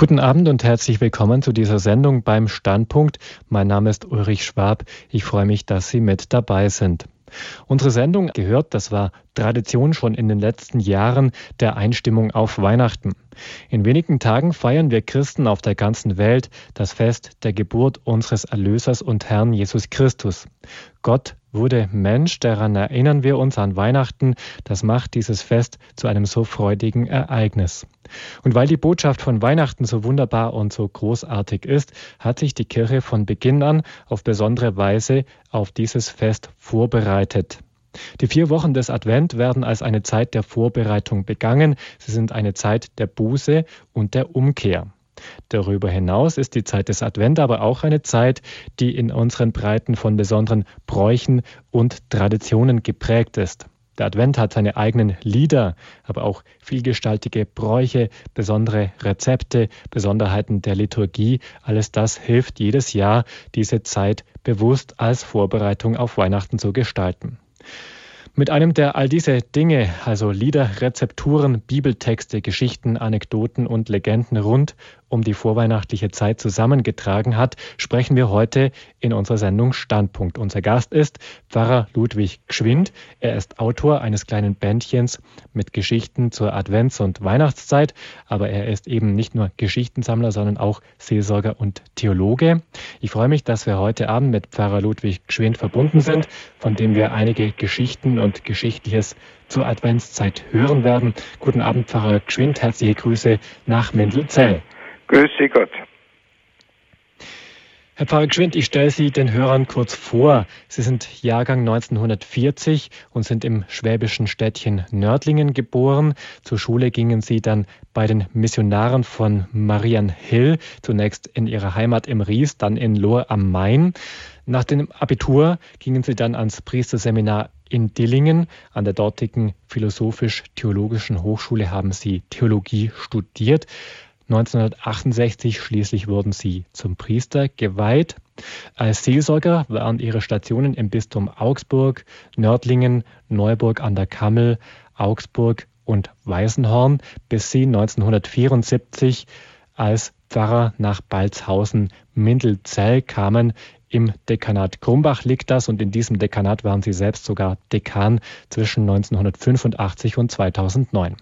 Guten Abend und herzlich willkommen zu dieser Sendung beim Standpunkt. Mein Name ist Ulrich Schwab. Ich freue mich, dass Sie mit dabei sind. Unsere Sendung gehört, das war Tradition schon in den letzten Jahren, der Einstimmung auf Weihnachten. In wenigen Tagen feiern wir Christen auf der ganzen Welt das Fest der Geburt unseres Erlösers und Herrn Jesus Christus. Gott wurde Mensch, daran erinnern wir uns an Weihnachten, das macht dieses Fest zu einem so freudigen Ereignis. Und weil die Botschaft von Weihnachten so wunderbar und so großartig ist, hat sich die Kirche von Beginn an auf besondere Weise auf dieses Fest vorbereitet. Die vier Wochen des Advent werden als eine Zeit der Vorbereitung begangen. Sie sind eine Zeit der Buße und der Umkehr. Darüber hinaus ist die Zeit des Advent aber auch eine Zeit, die in unseren Breiten von besonderen Bräuchen und Traditionen geprägt ist. Der Advent hat seine eigenen Lieder, aber auch vielgestaltige Bräuche, besondere Rezepte, Besonderheiten der Liturgie. Alles das hilft jedes Jahr, diese Zeit bewusst als Vorbereitung auf Weihnachten zu gestalten. Mit einem, der all diese Dinge, also Lieder, Rezepturen, Bibeltexte, Geschichten, Anekdoten und Legenden rund um die vorweihnachtliche Zeit zusammengetragen hat, sprechen wir heute in unserer Sendung Standpunkt. Unser Gast ist Pfarrer Ludwig Gschwind. Er ist Autor eines kleinen Bändchens mit Geschichten zur Advents- und Weihnachtszeit, aber er ist eben nicht nur Geschichtensammler, sondern auch Seelsorger und Theologe. Ich freue mich, dass wir heute Abend mit Pfarrer Ludwig Gschwind verbunden sind, von dem wir einige Geschichten und Geschichtliches zur Adventszeit hören werden. Guten Abend, Pfarrer Gschwind. Herzliche Grüße nach Mendelzell. Grüße Gott. Herr Pfarrer Gschwind, ich stelle Sie den Hörern kurz vor. Sie sind Jahrgang 1940 und sind im schwäbischen Städtchen Nördlingen geboren. Zur Schule gingen Sie dann bei den Missionaren von Marianhill, zunächst in Ihrer Heimat im Ries, dann in Lohr am Main. Nach dem Abitur gingen Sie dann ans Priesterseminar in Dillingen. An der dortigen Philosophisch-Theologischen Hochschule haben Sie Theologie studiert. 1968 schließlich wurden sie zum Priester geweiht. Als Seelsorger waren ihre Stationen im Bistum Augsburg, Nördlingen, Neuburg an der Kammel, Augsburg und Weißenhorn, bis sie 1974 als Pfarrer nach Balzhausen-Mindelzell kamen. Im Dekanat Krumbach liegt das und in diesem Dekanat waren sie selbst sogar Dekan zwischen 1985 und 2009.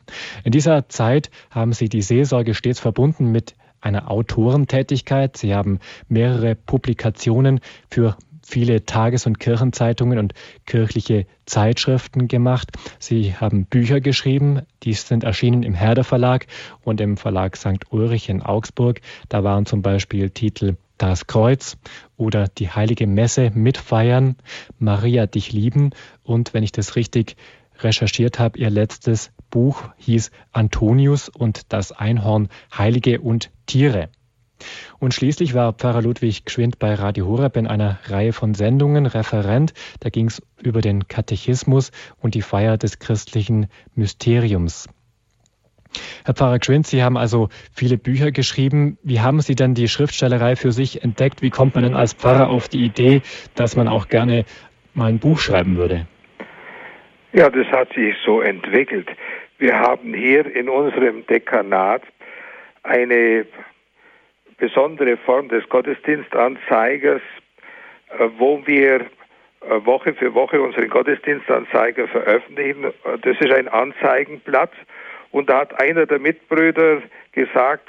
In dieser Zeit haben sie die Seelsorge stets verbunden mit einer Autorentätigkeit. Sie haben mehrere Publikationen für viele Tages- und Kirchenzeitungen und kirchliche Zeitschriften gemacht. Sie haben Bücher geschrieben, die sind erschienen im Herder Verlag und im Verlag St. Ulrich in Augsburg. Da waren zum Beispiel Titel das Kreuz oder die heilige Messe mitfeiern, Maria dich lieben und wenn ich das richtig recherchiert habe, ihr letztes Buch hieß Antonius und das Einhorn Heilige und Tiere. Und schließlich war Pfarrer Ludwig Geschwind bei Radio Horeb in einer Reihe von Sendungen Referent. Da ging es über den Katechismus und die Feier des christlichen Mysteriums. Herr Pfarrer Gschwind, Sie haben also viele Bücher geschrieben. Wie haben Sie denn die Schriftstellerei für sich entdeckt? Wie kommt man denn als Pfarrer auf die Idee, dass man auch gerne mal ein Buch schreiben würde? Ja, das hat sich so entwickelt. Wir haben hier in unserem Dekanat eine besondere Form des Gottesdienstanzeigers, äh, wo wir äh, Woche für Woche unseren Gottesdienstanzeiger veröffentlichen. Das ist ein Anzeigenblatt und da hat einer der Mitbrüder gesagt,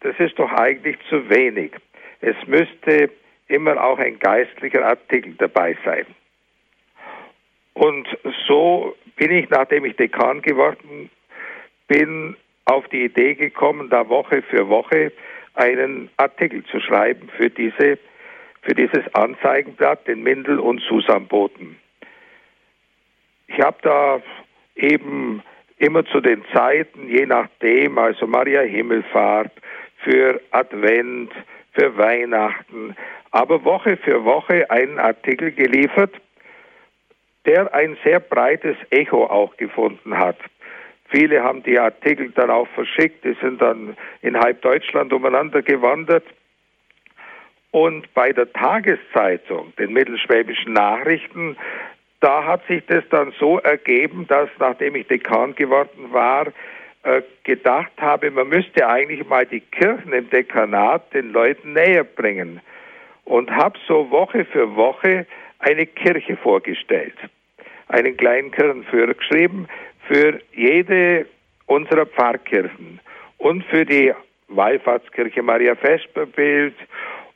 das ist doch eigentlich zu wenig. Es müsste immer auch ein geistlicher Artikel dabei sein. Und so bin ich, nachdem ich Dekan geworden bin, auf die Idee gekommen, da Woche für Woche einen Artikel zu schreiben für diese für dieses Anzeigenblatt, den Mindel und Susamboten. Ich habe da eben immer zu den Zeiten, je nachdem, also Maria Himmelfahrt, für Advent, für Weihnachten, aber Woche für Woche einen Artikel geliefert, der ein sehr breites Echo auch gefunden hat. Viele haben die Artikel darauf verschickt, die sind dann in halb Deutschland umeinander gewandert. Und bei der Tageszeitung, den Mittelschwäbischen Nachrichten, da hat sich das dann so ergeben, dass nachdem ich Dekan geworden war, äh, gedacht habe, man müsste eigentlich mal die Kirchen im Dekanat den Leuten näher bringen. Und habe so Woche für Woche eine Kirche vorgestellt, einen kleinen Kirchenführer geschrieben für jede unserer Pfarrkirchen und für die Wallfahrtskirche Maria Vesperbild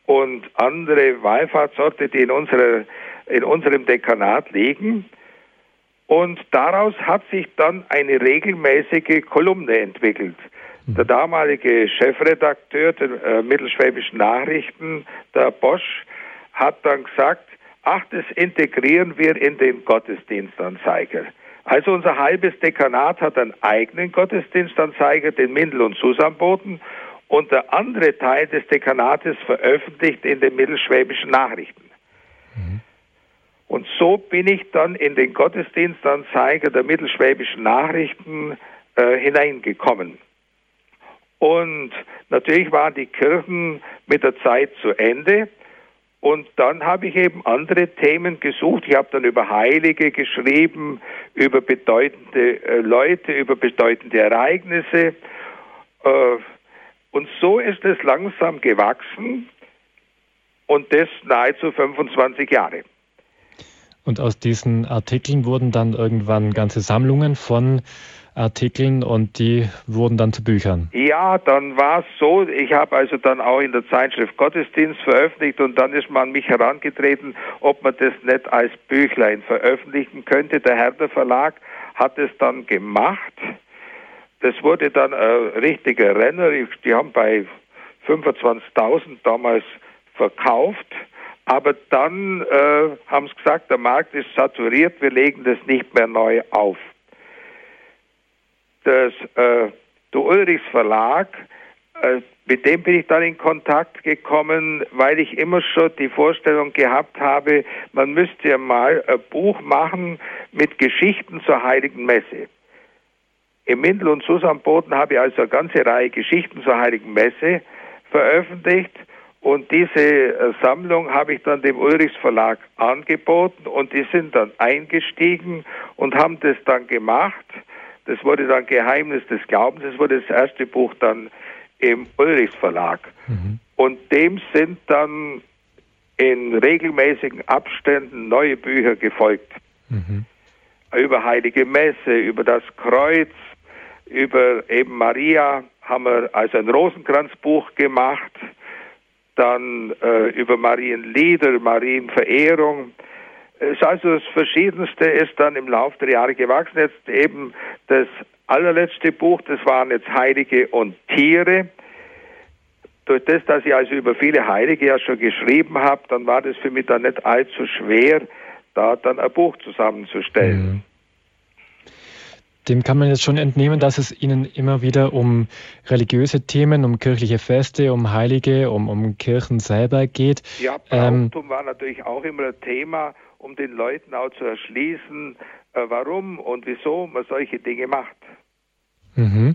und andere Wallfahrtsorte, die in, unserer, in unserem Dekanat liegen. Und daraus hat sich dann eine regelmäßige Kolumne entwickelt. Der damalige Chefredakteur der äh, Mittelschwäbischen Nachrichten, der Bosch, hat dann gesagt, ach, das integrieren wir in den Gottesdienstanzeiger. Also unser halbes Dekanat hat einen eigenen Gottesdienstanzeiger, den Mindel und Susanboten, und der andere Teil des Dekanates veröffentlicht in den Mittelschwäbischen Nachrichten. Mhm. Und so bin ich dann in den Gottesdienstanzeiger der Mittelschwäbischen Nachrichten äh, hineingekommen. Und natürlich waren die Kirchen mit der Zeit zu Ende. Und dann habe ich eben andere Themen gesucht. Ich habe dann über Heilige geschrieben, über bedeutende äh, Leute, über bedeutende Ereignisse. Äh, und so ist es langsam gewachsen und das nahezu 25 Jahre. Und aus diesen Artikeln wurden dann irgendwann ganze Sammlungen von Artikeln und die wurden dann zu Büchern. Ja, dann war es so, ich habe also dann auch in der Zeitschrift Gottesdienst veröffentlicht und dann ist man an mich herangetreten, ob man das nicht als Büchlein veröffentlichen könnte. Der Herder Verlag hat es dann gemacht. Das wurde dann ein richtiger Renner. Die haben bei 25.000 damals verkauft. Aber dann äh, haben sie gesagt, der Markt ist saturiert, wir legen das nicht mehr neu auf das, äh, der Ulrichs Verlag, äh, mit dem bin ich dann in Kontakt gekommen, weil ich immer schon die Vorstellung gehabt habe, man müsste ja mal ein Buch machen mit Geschichten zur Heiligen Messe. Im Mindel und Susanboden habe ich also eine ganze Reihe Geschichten zur Heiligen Messe veröffentlicht und diese äh, Sammlung habe ich dann dem Ulrichs Verlag angeboten und die sind dann eingestiegen und haben das dann gemacht das wurde dann Geheimnis des Glaubens. Das wurde das erste Buch dann im Ulrichs Verlag. Mhm. Und dem sind dann in regelmäßigen Abständen neue Bücher gefolgt. Mhm. Über Heilige Messe, über das Kreuz, über eben Maria haben wir also ein Rosenkranzbuch gemacht, dann äh, über Marienlieder, Marienverehrung, es also das Verschiedenste ist dann im Laufe der Jahre gewachsen. Jetzt eben das allerletzte Buch, das waren jetzt Heilige und Tiere. Durch das, dass ich also über viele Heilige ja schon geschrieben habe, dann war das für mich dann nicht allzu schwer, da dann ein Buch zusammenzustellen. Mhm. Dem kann man jetzt schon entnehmen, dass es Ihnen immer wieder um religiöse Themen, um kirchliche Feste, um Heilige, um, um Kirchen selber geht. Ja, Brauchtum ähm, war natürlich auch immer ein Thema um den Leuten auch zu erschließen, äh, warum und wieso man solche Dinge macht. Mhm.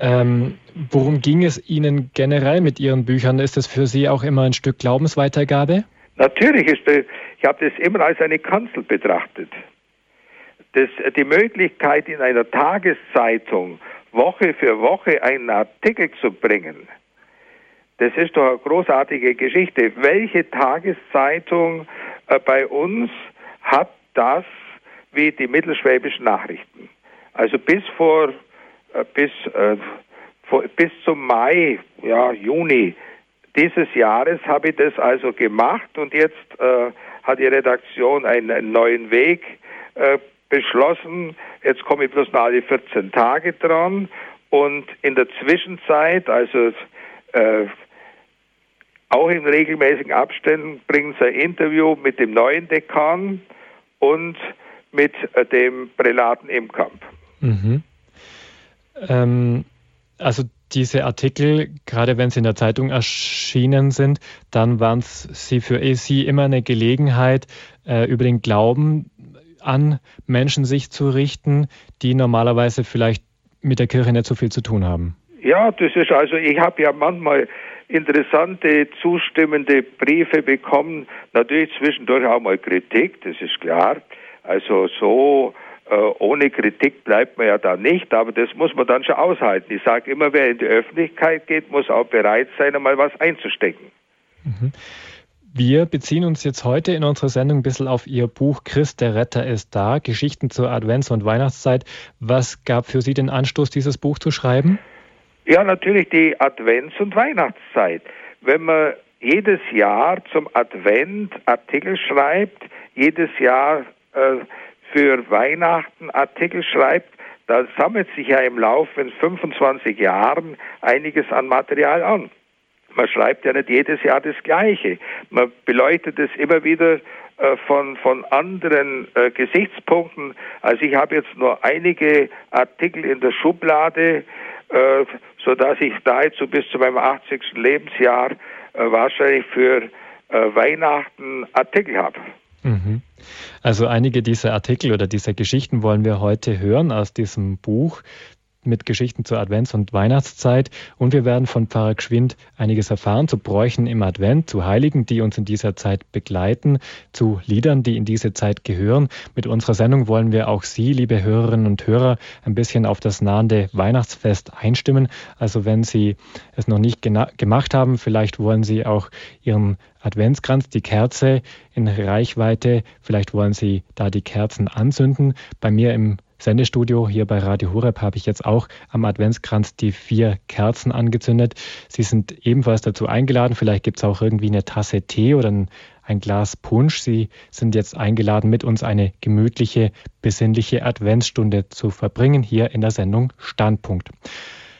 Ähm, worum ging es Ihnen generell mit Ihren Büchern? Ist das für Sie auch immer ein Stück Glaubensweitergabe? Natürlich ist das, ich habe das immer als eine Kanzel betrachtet. Das, die Möglichkeit in einer Tageszeitung Woche für Woche einen Artikel zu bringen, das ist doch eine großartige Geschichte. Welche Tageszeitung äh, bei uns hat das wie die mittelschwäbischen Nachrichten. Also bis vor, äh, bis, äh, vor, bis zum Mai, ja, Juni dieses Jahres habe ich das also gemacht und jetzt äh, hat die Redaktion einen, einen neuen Weg äh, beschlossen. Jetzt komme ich bloß noch alle 14 Tage dran und in der Zwischenzeit, also äh, auch in regelmäßigen Abständen bringen sie ein Interview mit dem neuen Dekan und mit äh, dem Prälaten im Kamp. Mhm. Ähm, also diese Artikel, gerade wenn sie in der Zeitung erschienen sind, dann waren sie für Sie immer eine Gelegenheit, äh, über den Glauben an Menschen sich zu richten, die normalerweise vielleicht mit der Kirche nicht so viel zu tun haben. Ja, das ist also, ich habe ja manchmal interessante, zustimmende Briefe bekommen. Natürlich zwischendurch auch mal Kritik, das ist klar. Also so Äh, ohne Kritik bleibt man ja da nicht, aber das muss man dann schon aushalten. Ich sage immer, wer in die Öffentlichkeit geht, muss auch bereit sein, einmal was einzustecken. Mhm. Wir beziehen uns jetzt heute in unserer Sendung ein bisschen auf Ihr Buch Christ der Retter ist da, Geschichten zur Advents- und Weihnachtszeit. Was gab für Sie den Anstoß, dieses Buch zu schreiben? Ja, natürlich die Advents- und Weihnachtszeit. Wenn man jedes Jahr zum Advent Artikel schreibt, jedes Jahr äh, für Weihnachten Artikel schreibt, da sammelt sich ja im Laufe von 25 Jahren einiges an Material an. Man schreibt ja nicht jedes Jahr das Gleiche. Man beleuchtet es immer wieder äh, von, von anderen äh, Gesichtspunkten. Also ich habe jetzt nur einige Artikel in der Schublade, äh, sodass ich nahezu bis zu meinem 80. Lebensjahr äh, wahrscheinlich für äh, Weihnachten Artikel habe. Mhm. Also einige dieser Artikel oder dieser Geschichten wollen wir heute hören aus diesem Buch mit Geschichten zur Advents- und Weihnachtszeit. Und wir werden von Pfarrer Gschwind einiges erfahren zu Bräuchen im Advent, zu Heiligen, die uns in dieser Zeit begleiten, zu Liedern, die in diese Zeit gehören. Mit unserer Sendung wollen wir auch Sie, liebe Hörerinnen und Hörer, ein bisschen auf das nahende Weihnachtsfest einstimmen. Also wenn Sie es noch nicht gemacht haben, vielleicht wollen Sie auch Ihren Adventskranz, die Kerze in Reichweite. Vielleicht wollen Sie da die Kerzen anzünden. Bei mir im Sendestudio hier bei Radio Horeb habe ich jetzt auch am Adventskranz die vier Kerzen angezündet. Sie sind ebenfalls dazu eingeladen. Vielleicht gibt es auch irgendwie eine Tasse Tee oder ein, ein Glas Punsch. Sie sind jetzt eingeladen, mit uns eine gemütliche, besinnliche Adventsstunde zu verbringen hier in der Sendung Standpunkt.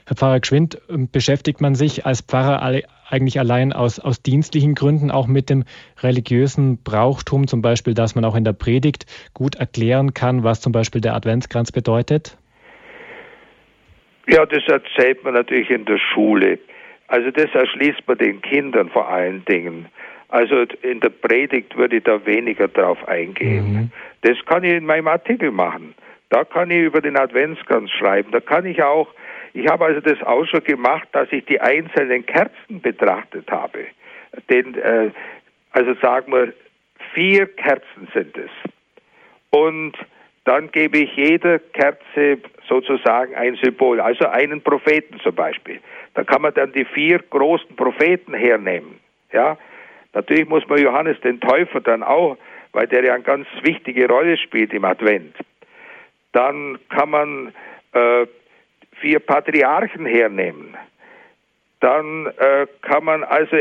Herr Pfarrer Gschwind, ähm, beschäftigt man sich als Pfarrer eigentlich allein aus, aus dienstlichen Gründen auch mit dem religiösen Brauchtum, zum Beispiel, dass man auch in der Predigt gut erklären kann, was zum Beispiel der Adventskranz bedeutet? Ja, das erzählt man natürlich in der Schule. Also das erschließt man den Kindern vor allen Dingen. Also in der Predigt würde ich da weniger drauf eingehen. Mhm. Das kann ich in meinem Artikel machen. Da kann ich über den Adventskranz schreiben. Da kann ich auch ich habe also das auch schon gemacht, dass ich die einzelnen Kerzen betrachtet habe. Den, äh, also sagen wir, vier Kerzen sind es. Und dann gebe ich jeder Kerze sozusagen ein Symbol, also einen Propheten zum Beispiel. Da kann man dann die vier großen Propheten hernehmen. Ja, natürlich muss man Johannes den Täufer dann auch, weil der ja eine ganz wichtige Rolle spielt im Advent. Dann kann man äh, vier Patriarchen hernehmen, dann äh, kann man also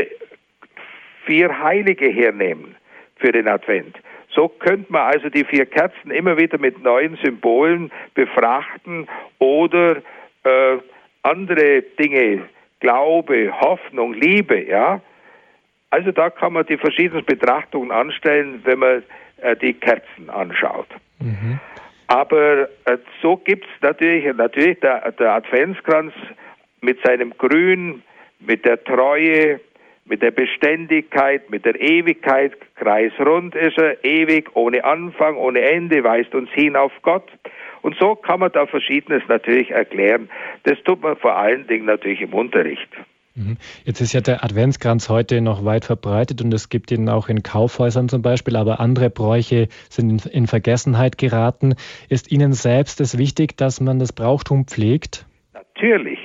vier Heilige hernehmen für den Advent. So könnte man also die vier Kerzen immer wieder mit neuen Symbolen befrachten oder äh, andere Dinge, Glaube, Hoffnung, Liebe, ja. Also da kann man die verschiedenen Betrachtungen anstellen, wenn man äh, die Kerzen anschaut. Mhm. Aber äh, so gibt es natürlich, natürlich der, der Adventskranz mit seinem Grün, mit der Treue, mit der Beständigkeit, mit der Ewigkeit, kreisrund ist er, ewig, ohne Anfang, ohne Ende, weist uns hin auf Gott. Und so kann man da Verschiedenes natürlich erklären. Das tut man vor allen Dingen natürlich im Unterricht. Mhm. Jetzt ist ja der Adventskranz heute noch weit verbreitet und es gibt ihn auch in Kaufhäusern zum Beispiel, aber andere Bräuche sind in Vergessenheit geraten. Ist Ihnen selbst es wichtig, dass man das Brauchtum pflegt? Natürlich,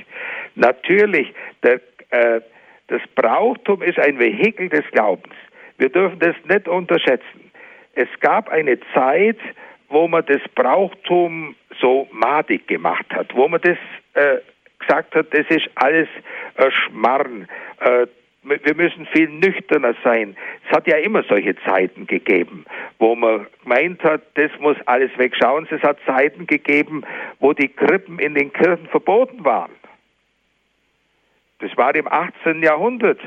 natürlich. Der, äh, das Brauchtum ist ein Vehikel des Glaubens. Wir dürfen das nicht unterschätzen. Es gab eine Zeit, wo man das Brauchtum so madig gemacht hat, wo man das äh, gesagt hat, das ist alles äh, Schmarrn. Äh, wir müssen viel nüchterner sein. Es hat ja immer solche Zeiten gegeben, wo man gemeint hat, das muss alles wegschauen. Es hat Zeiten gegeben, wo die Krippen in den Kirchen verboten waren. Das war im 18. Jahrhundert.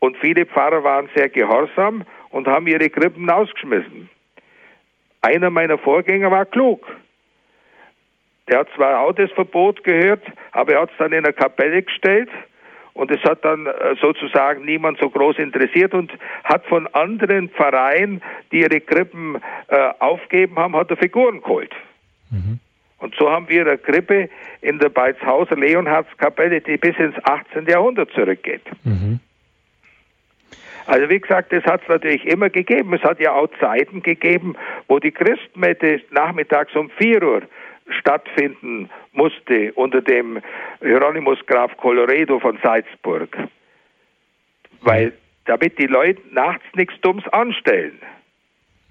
Und viele Pfarrer waren sehr gehorsam und haben ihre Krippen ausgeschmissen. Einer meiner Vorgänger war klug. Der hat zwar auch das Verbot gehört, aber er hat es dann in eine Kapelle gestellt und es hat dann äh, sozusagen niemand so groß interessiert und hat von anderen Pfarreien, die ihre Krippen äh, aufgeben haben, hat er Figuren geholt. Mhm. Und so haben wir eine Krippe in der Beizhauser Leonhardskapelle, die bis ins 18. Jahrhundert zurückgeht. Mhm. Also wie gesagt, das hat es natürlich immer gegeben. Es hat ja auch Zeiten gegeben, wo die Christmette nachmittags um 4 Uhr stattfinden musste unter dem Hieronymus Graf Coloredo von Salzburg. Weil damit die Leute nachts nichts Dummes anstellen.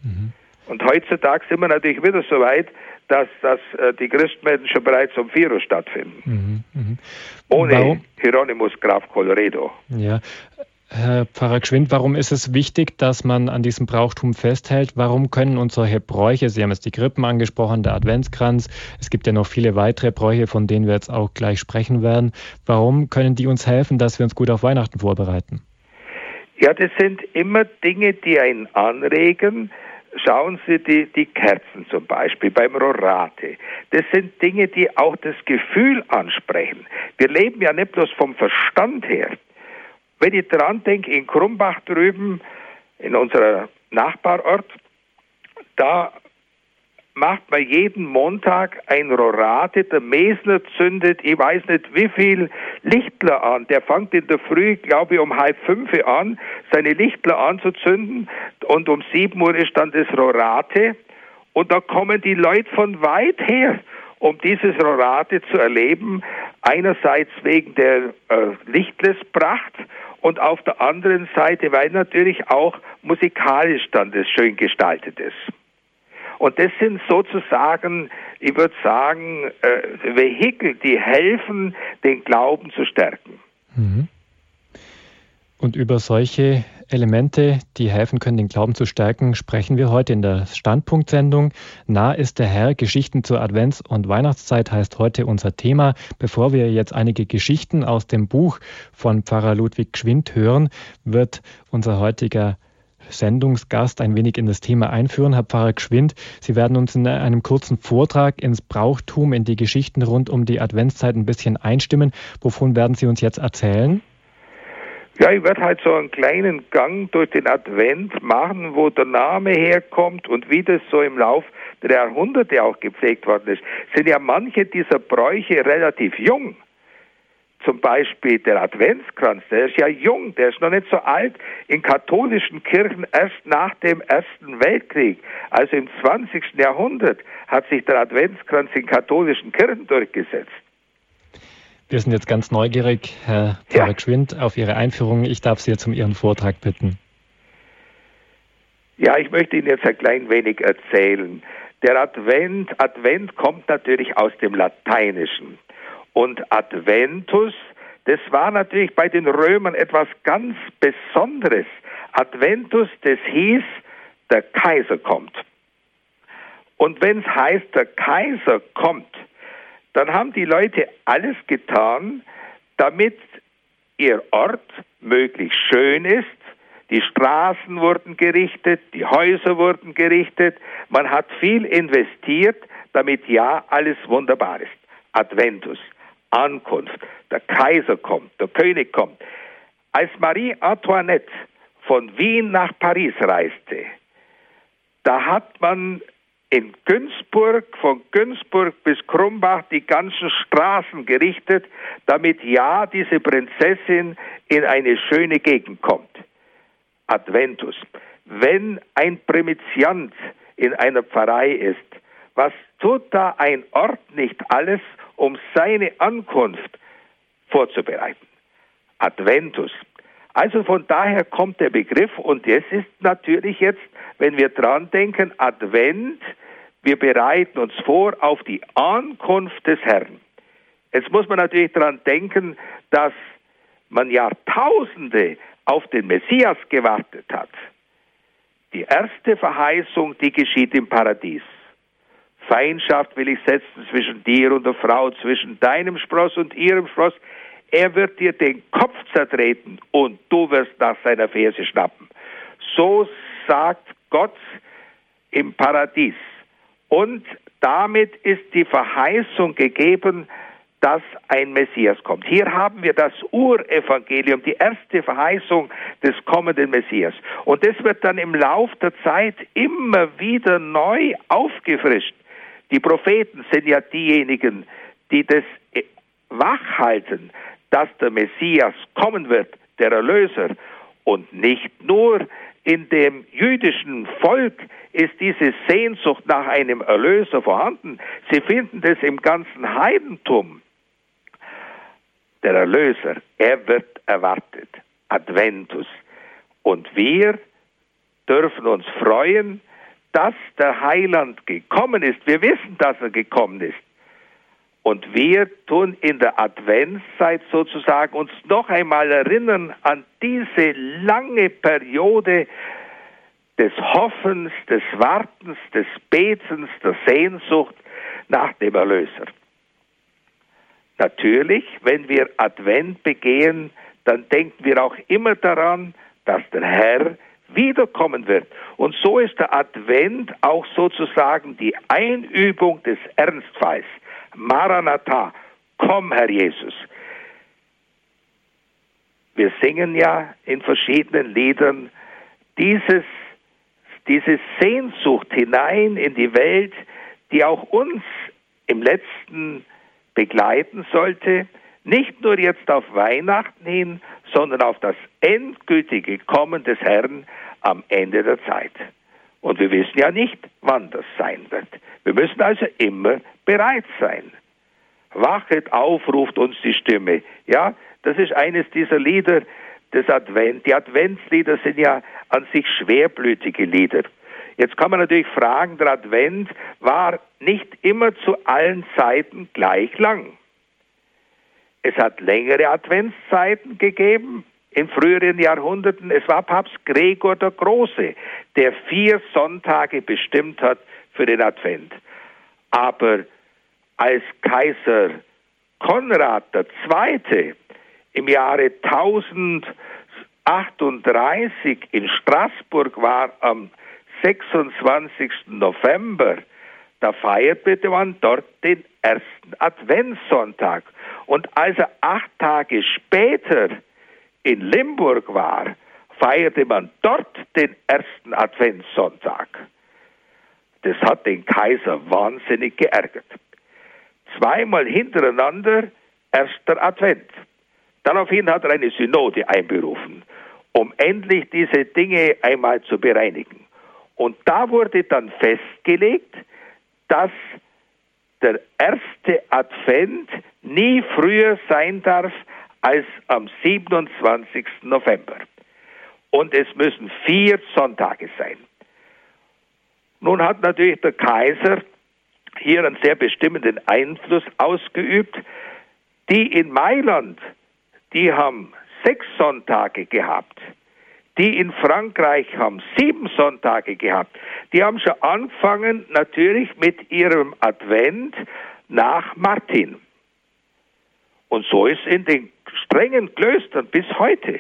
Mhm. Und heutzutage sind wir natürlich wieder so weit, dass, dass äh, die Christmetten schon bereits um 4 Uhr stattfinden. Mhm, mh. Ohne Warum? Hieronymus Graf Coloredo. Ja. Herr Pfarrer Gschwind, warum ist es wichtig, dass man an diesem Brauchtum festhält? Warum können uns solche Bräuche, Sie haben jetzt die Krippen angesprochen, der Adventskranz, es gibt ja noch viele weitere Bräuche, von denen wir jetzt auch gleich sprechen werden. Warum können die uns helfen, dass wir uns gut auf Weihnachten vorbereiten? Ja, das sind immer Dinge, die einen anregen, Schauen Sie die, die Kerzen zum Beispiel beim Rorate. Das sind Dinge, die auch das Gefühl ansprechen. Wir leben ja nicht bloß vom Verstand her. Wenn ich dran denke, in Krumbach drüben, in unserer Nachbarort, da macht man jeden Montag ein Rorate. Der Mesler zündet, ich weiß nicht wie viel Lichtler an. Der fängt in der Früh, glaube ich, um halb fünf an, seine Lichtler anzuzünden. Und um sieben Uhr ist dann das Rorate. Und da kommen die Leute von weit her, um dieses Rorate zu erleben. Einerseits wegen der äh, Lichtlespracht und auf der anderen Seite, weil natürlich auch musikalisch dann das schön gestaltet ist. Und das sind sozusagen, ich würde sagen, äh, Vehikel, die helfen, den Glauben zu stärken. Mhm. Und über solche Elemente, die helfen können, den Glauben zu stärken, sprechen wir heute in der Standpunktsendung. Nah ist der Herr, Geschichten zur Advents- und Weihnachtszeit heißt heute unser Thema. Bevor wir jetzt einige Geschichten aus dem Buch von Pfarrer Ludwig Gschwind hören, wird unser heutiger Sendungsgast ein wenig in das Thema einführen. Herr Pfarrer Gschwind, Sie werden uns in einem kurzen Vortrag ins Brauchtum, in die Geschichten rund um die Adventszeit ein bisschen einstimmen. Wovon werden Sie uns jetzt erzählen? Ja, ich werde halt so einen kleinen Gang durch den Advent machen, wo der Name herkommt und wie das so im Lauf der Jahrhunderte auch gepflegt worden ist. Sind ja manche dieser Bräuche relativ jung zum Beispiel der Adventskranz, der ist ja jung, der ist noch nicht so alt, in katholischen Kirchen erst nach dem Ersten Weltkrieg. Also im 20. Jahrhundert hat sich der Adventskranz in katholischen Kirchen durchgesetzt. Wir sind jetzt ganz neugierig, Herr Pfarrer ja. Gschwind, auf Ihre Einführung. Ich darf Sie jetzt um Ihren Vortrag bitten. Ja, ich möchte Ihnen jetzt ein klein wenig erzählen. Der Advent, Advent kommt natürlich aus dem Lateinischen. Und Adventus, das war natürlich bei den Römern etwas ganz Besonderes. Adventus, das hieß, der Kaiser kommt. Und wenn es heißt, der Kaiser kommt, dann haben die Leute alles getan, damit ihr Ort möglichst schön ist. Die Straßen wurden gerichtet, die Häuser wurden gerichtet. Man hat viel investiert, damit ja alles wunderbar ist. Adventus. Ankunft. Der Kaiser kommt, der König kommt. Als Marie Antoinette von Wien nach Paris reiste, da hat man in Günzburg, von Günzburg bis Krumbach die ganzen Straßen gerichtet, damit ja diese Prinzessin in eine schöne Gegend kommt. Adventus. Wenn ein Primiziant in einer Pfarrei ist, was tut da ein Ort nicht alles, um seine Ankunft vorzubereiten. Adventus. Also von daher kommt der Begriff und es ist natürlich jetzt, wenn wir dran denken, Advent, wir bereiten uns vor auf die Ankunft des Herrn. Jetzt muss man natürlich daran denken, dass man Jahrtausende auf den Messias gewartet hat. Die erste Verheißung, die geschieht im Paradies. Feindschaft will ich setzen zwischen dir und der Frau, zwischen deinem Spross und ihrem Spross. Er wird dir den Kopf zertreten und du wirst nach seiner Ferse schnappen. So sagt Gott im Paradies. Und damit ist die Verheißung gegeben, dass ein Messias kommt. Hier haben wir das Urevangelium, die erste Verheißung des kommenden Messias. Und das wird dann im Lauf der Zeit immer wieder neu aufgefrischt. Die Propheten sind ja diejenigen, die das wachhalten, dass der Messias kommen wird, der Erlöser. Und nicht nur in dem jüdischen Volk ist diese Sehnsucht nach einem Erlöser vorhanden. Sie finden das im ganzen Heidentum. Der Erlöser, er wird erwartet. Adventus. Und wir dürfen uns freuen, dass der Heiland gekommen ist. Wir wissen, dass er gekommen ist. Und wir tun in der Adventszeit sozusagen uns noch einmal erinnern an diese lange Periode des Hoffens, des Wartens, des Betens, der Sehnsucht nach dem Erlöser. Natürlich, wenn wir Advent begehen, dann denken wir auch immer daran, dass der Herr wiederkommen wird. Und so ist der Advent auch sozusagen die Einübung des Ernstfalls. Maranatha, komm Herr Jesus. Wir singen ja in verschiedenen Liedern dieses, diese Sehnsucht hinein in die Welt, die auch uns im letzten begleiten sollte, nicht nur jetzt auf Weihnachten hin, sondern auf das endgültige Kommen des Herrn am Ende der Zeit. Und wir wissen ja nicht, wann das sein wird. Wir müssen also immer bereit sein. Wachet auf, ruft uns die Stimme. Ja, das ist eines dieser Lieder des Advent. Die Adventslieder sind ja an sich schwerblütige Lieder. Jetzt kann man natürlich fragen, der Advent war nicht immer zu allen Zeiten gleich lang. Es hat längere Adventszeiten gegeben in früheren Jahrhunderten. Es war Papst Gregor der Große, der vier Sonntage bestimmt hat für den Advent. Aber als Kaiser Konrad II. im Jahre 1038 in Straßburg war am 26. November, da feierte man dort den ersten Adventssonntag. Und als er acht Tage später in Limburg war, feierte man dort den ersten Adventssonntag. Das hat den Kaiser wahnsinnig geärgert. Zweimal hintereinander erster Advent. Daraufhin hat er eine Synode einberufen, um endlich diese Dinge einmal zu bereinigen. Und da wurde dann festgelegt, dass der erste Advent nie früher sein darf als am 27. November. Und es müssen vier Sonntage sein. Nun hat natürlich der Kaiser hier einen sehr bestimmenden Einfluss ausgeübt. Die in Mailand, die haben sechs Sonntage gehabt. Die in Frankreich haben sieben Sonntage gehabt. Die haben schon angefangen natürlich mit ihrem Advent nach Martin. Und so ist in den strengen Klöstern bis heute.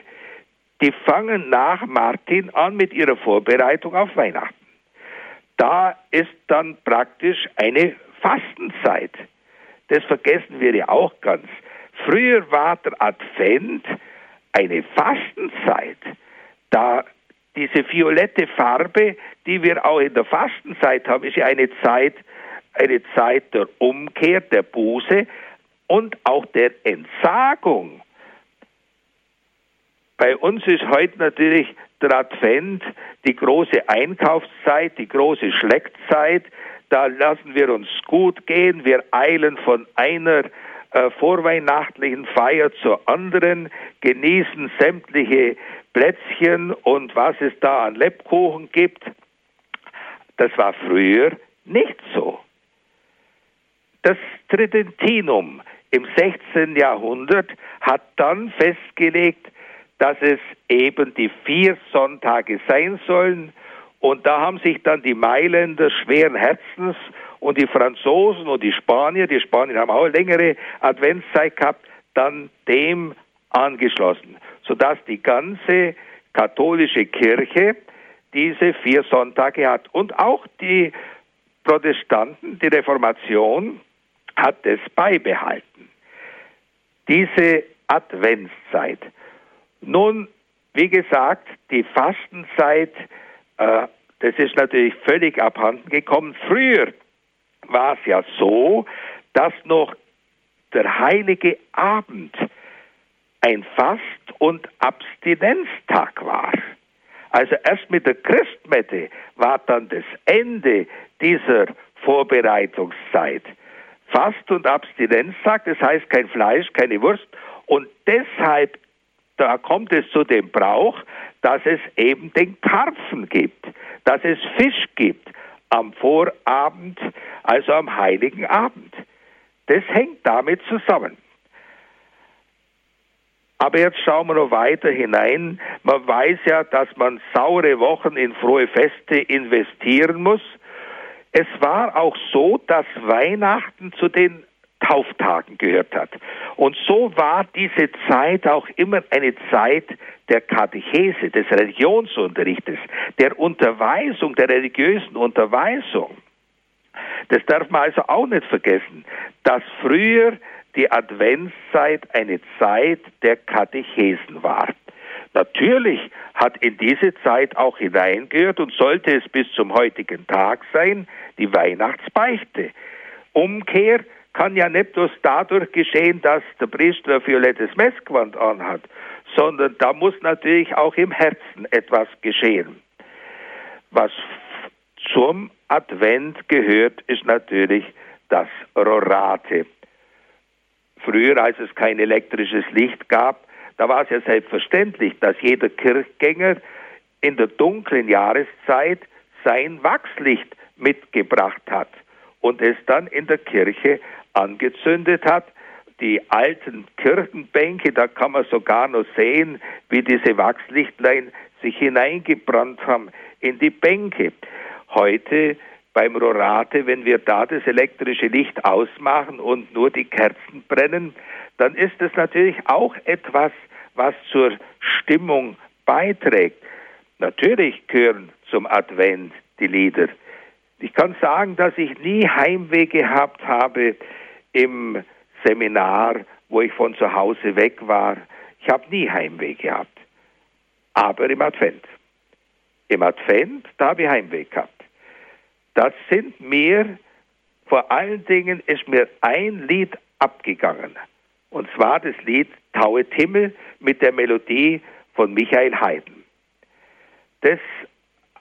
Die fangen nach Martin an mit ihrer Vorbereitung auf Weihnachten. Da ist dann praktisch eine Fastenzeit. Das vergessen wir ja auch ganz. Früher war der Advent eine Fastenzeit da diese violette Farbe, die wir auch in der Fastenzeit haben, ist ja eine Zeit, eine Zeit der Umkehr, der Buße und auch der Entsagung. Bei uns ist heute natürlich der Advent die große Einkaufszeit, die große Schleckzeit. Da lassen wir uns gut gehen. Wir eilen von einer äh, vorweihnachtlichen Feier zur anderen, genießen sämtliche Plätzchen und was es da an Lebkuchen gibt. Das war früher nicht so. Das Tridentinum im 16. Jahrhundert hat dann festgelegt, dass es eben die vier Sonntage sein sollen. Und da haben sich dann die Mailänder schweren Herzens und die Franzosen und die Spanier, die Spanier haben auch längere Adventszeit gehabt, dann dem angeschlossen, sodass die ganze katholische Kirche diese vier Sonntage hat. Und auch die Protestanten, die Reformation, hat es beibehalten. Diese Adventszeit. Nun, wie gesagt, die Fastenzeit, äh, das ist natürlich völlig abhanden gekommen. Früher war es ja so, dass noch der heilige Abend ein Fast- und Abstinenztag war. Also erst mit der Christmette war dann das Ende dieser Vorbereitungszeit. Fast- und Abstinenztag, das heißt kein Fleisch, keine Wurst. Und deshalb, da kommt es zu dem Brauch, dass es eben den Karpfen gibt, dass es Fisch gibt am Vorabend, also am heiligen Abend. Das hängt damit zusammen. Aber jetzt schauen wir noch weiter hinein. Man weiß ja, dass man saure Wochen in frohe Feste investieren muss. Es war auch so, dass Weihnachten zu den Tauftagen gehört hat. Und so war diese Zeit auch immer eine Zeit der Katechese, des Religionsunterrichtes, der Unterweisung, der religiösen Unterweisung. Das darf man also auch nicht vergessen, dass früher die Adventszeit eine Zeit der Katechesen war. Natürlich hat in diese Zeit auch hineingehört und sollte es bis zum heutigen Tag sein, die Weihnachtsbeichte. Umkehr kann ja nicht bloß dadurch geschehen, dass der Priester ein violettes Messgewand anhat, sondern da muss natürlich auch im Herzen etwas geschehen. Was zum Advent gehört, ist natürlich das Rorate. Früher, als es kein elektrisches Licht gab, da war es ja selbstverständlich, dass jeder Kirchgänger in der dunklen Jahreszeit sein Wachslicht mitgebracht hat und es dann in der Kirche angezündet hat. Die alten Kirchenbänke, da kann man sogar noch sehen, wie diese Wachslichtlein sich hineingebrannt haben in die Bänke. Heute beim Rorate, wenn wir da das elektrische Licht ausmachen und nur die Kerzen brennen, dann ist es natürlich auch etwas, was zur Stimmung beiträgt. Natürlich gehören zum Advent die Lieder. Ich kann sagen, dass ich nie Heimweh gehabt habe im Seminar, wo ich von zu Hause weg war. Ich habe nie Heimweh gehabt. Aber im Advent. Im Advent, da habe ich Heimweh gehabt. Das sind mir, vor allen Dingen ist mir ein Lied abgegangen. Und zwar das Lied Tauet Himmel mit der Melodie von Michael Haydn. Das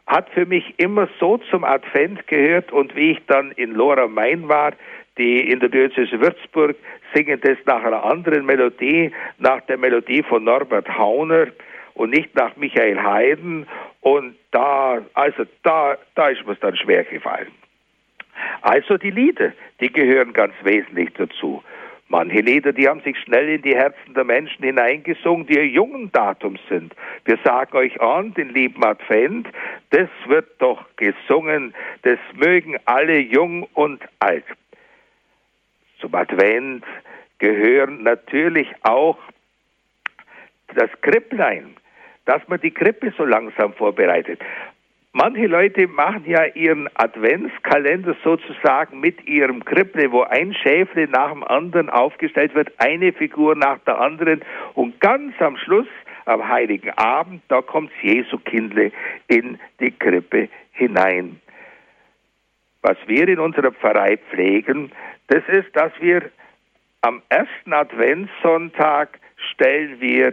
hat für mich immer so zum Advent gehört und wie ich dann in Lora Main war, die in der Diözese Würzburg singen das nach einer anderen Melodie, nach der Melodie von Norbert Hauner und nicht nach Michael Haydn und da, also da, da ist mir dann schwer gefallen. Also die Lieder, die gehören ganz wesentlich dazu. Manche Lieder, die haben sich schnell in die Herzen der Menschen hineingesungen, die jungen Datums sind. Wir sagen euch an, den lieben Advent, das wird doch gesungen, das mögen alle jung und alt. Zum Advent gehören natürlich auch das Kripplein, dass man die Krippe so langsam vorbereitet. Manche Leute machen ja ihren Adventskalender sozusagen mit ihrem Kripple, wo ein Schäfle nach dem anderen aufgestellt wird, eine Figur nach der anderen und ganz am Schluss, am Heiligen Abend, da kommt Jesu Kindle in die Krippe hinein. Was wir in unserer Pfarrei pflegen, das ist, dass wir am ersten Adventssonntag stellen wir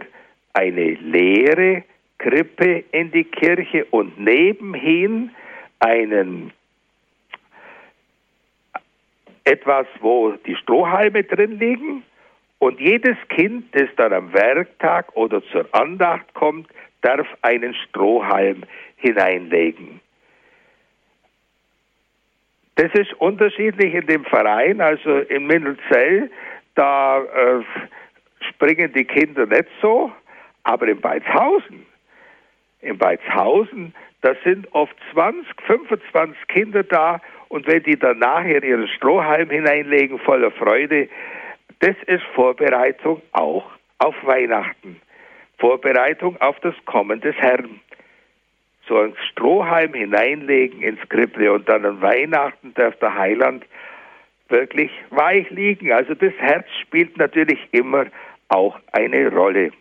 eine leere Krippe in die Kirche und nebenhin einen etwas, wo die Strohhalme drin liegen und jedes Kind, das dann am Werktag oder zur Andacht kommt, darf einen Strohhalm hineinlegen. Das ist unterschiedlich in dem Verein, also in Mindelzell, da äh, springen die Kinder nicht so, aber in Beizhausen, in Beizhausen, da sind oft 20, 25 Kinder da und wenn die dann nachher ihren Strohhalm hineinlegen, voller Freude, das ist Vorbereitung auch auf Weihnachten. Vorbereitung auf das Kommen des Herrn. So ein Strohhalm hineinlegen ins Krippe und dann an Weihnachten darf der Heiland wirklich weich liegen. Also das Herz spielt natürlich immer auch eine Rolle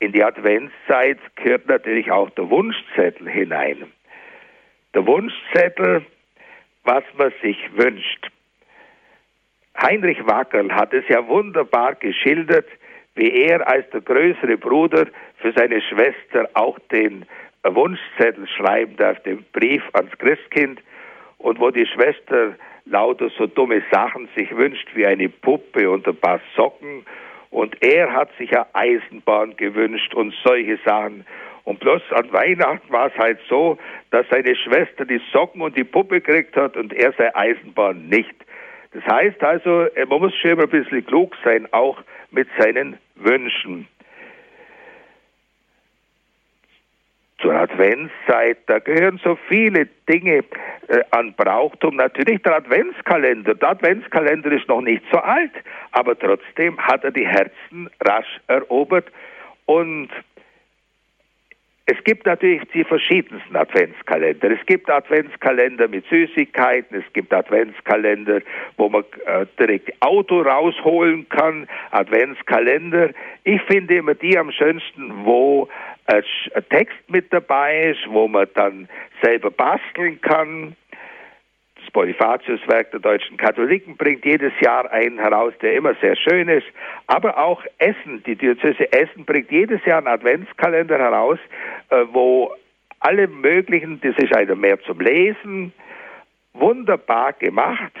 in die Adventszeit gehört natürlich auch der Wunschzettel hinein. Der Wunschzettel, was man sich wünscht. Heinrich Wackerl hat es ja wunderbar geschildert, wie er als der größere Bruder für seine Schwester auch den Wunschzettel schreiben darf, den Brief ans Christkind, und wo die Schwester lauter so dumme Sachen sich wünscht wie eine Puppe und ein paar Socken. Und er hat sich eine Eisenbahn gewünscht und solche Sachen. Und bloß an Weihnachten war es halt so, dass seine Schwester die Socken und die Puppe gekriegt hat und er seine Eisenbahn nicht. Das heißt also, man muss schon immer ein bisschen klug sein, auch mit seinen Wünschen. zur Adventszeit, da gehören so viele Dinge äh, an Brauchtum. Natürlich der Adventskalender. Der Adventskalender ist noch nicht so alt, aber trotzdem hat er die Herzen rasch erobert. Und es gibt natürlich die verschiedensten Adventskalender. Es gibt Adventskalender mit Süßigkeiten, es gibt Adventskalender, wo man äh, direkt Auto rausholen kann, Adventskalender. Ich finde immer die am schönsten, wo ein Text mit dabei ist, wo man dann selber basteln kann. Das Bonifatiuswerk der deutschen Katholiken bringt jedes Jahr einen heraus, der immer sehr schön ist. Aber auch Essen, die Diözese Essen bringt jedes Jahr einen Adventskalender heraus, äh, wo alle möglichen, das ist einer mehr zum Lesen, wunderbar gemacht,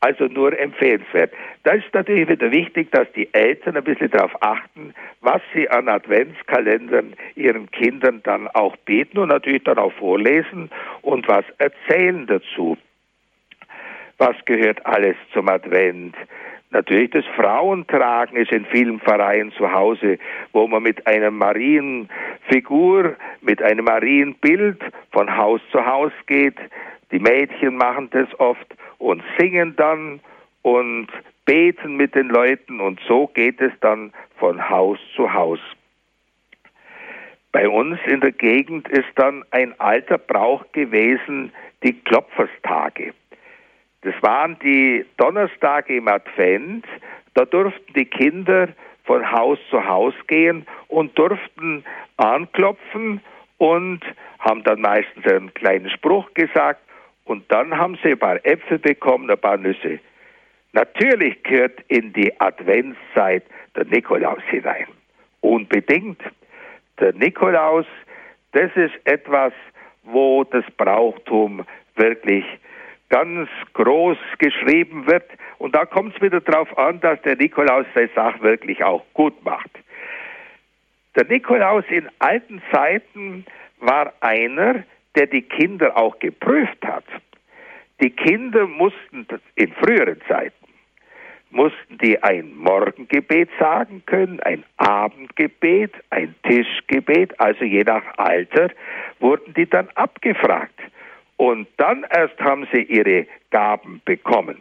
also nur empfehlenswert. Da ist natürlich wieder wichtig, dass die Eltern ein bisschen darauf achten, was sie an Adventskalendern ihren Kindern dann auch bieten und natürlich dann auch vorlesen und was erzählen dazu. Was gehört alles zum Advent? Natürlich das Frauentragen ist in vielen Vereinen zu Hause, wo man mit einer Marienfigur, mit einem Marienbild von Haus zu Haus geht. Die Mädchen machen das oft und singen dann und beten mit den Leuten und so geht es dann von Haus zu Haus. Bei uns in der Gegend ist dann ein alter Brauch gewesen, die Klopferstage. Das waren die Donnerstage im Advent, da durften die Kinder von Haus zu Haus gehen und durften anklopfen und haben dann meistens einen kleinen Spruch gesagt und dann haben sie ein paar Äpfel bekommen, ein paar Nüsse. Natürlich gehört in die Adventszeit der Nikolaus hinein. Unbedingt. Der Nikolaus, das ist etwas, wo das Brauchtum wirklich ganz groß geschrieben wird. Und da kommt es wieder darauf an, dass der Nikolaus seine Sache wirklich auch gut macht. Der Nikolaus in alten Zeiten war einer, der die Kinder auch geprüft hat. Die Kinder mussten in früheren Zeiten mussten die ein Morgengebet sagen können, ein Abendgebet, ein Tischgebet, also je nach Alter wurden die dann abgefragt. Und dann erst haben sie ihre Gaben bekommen.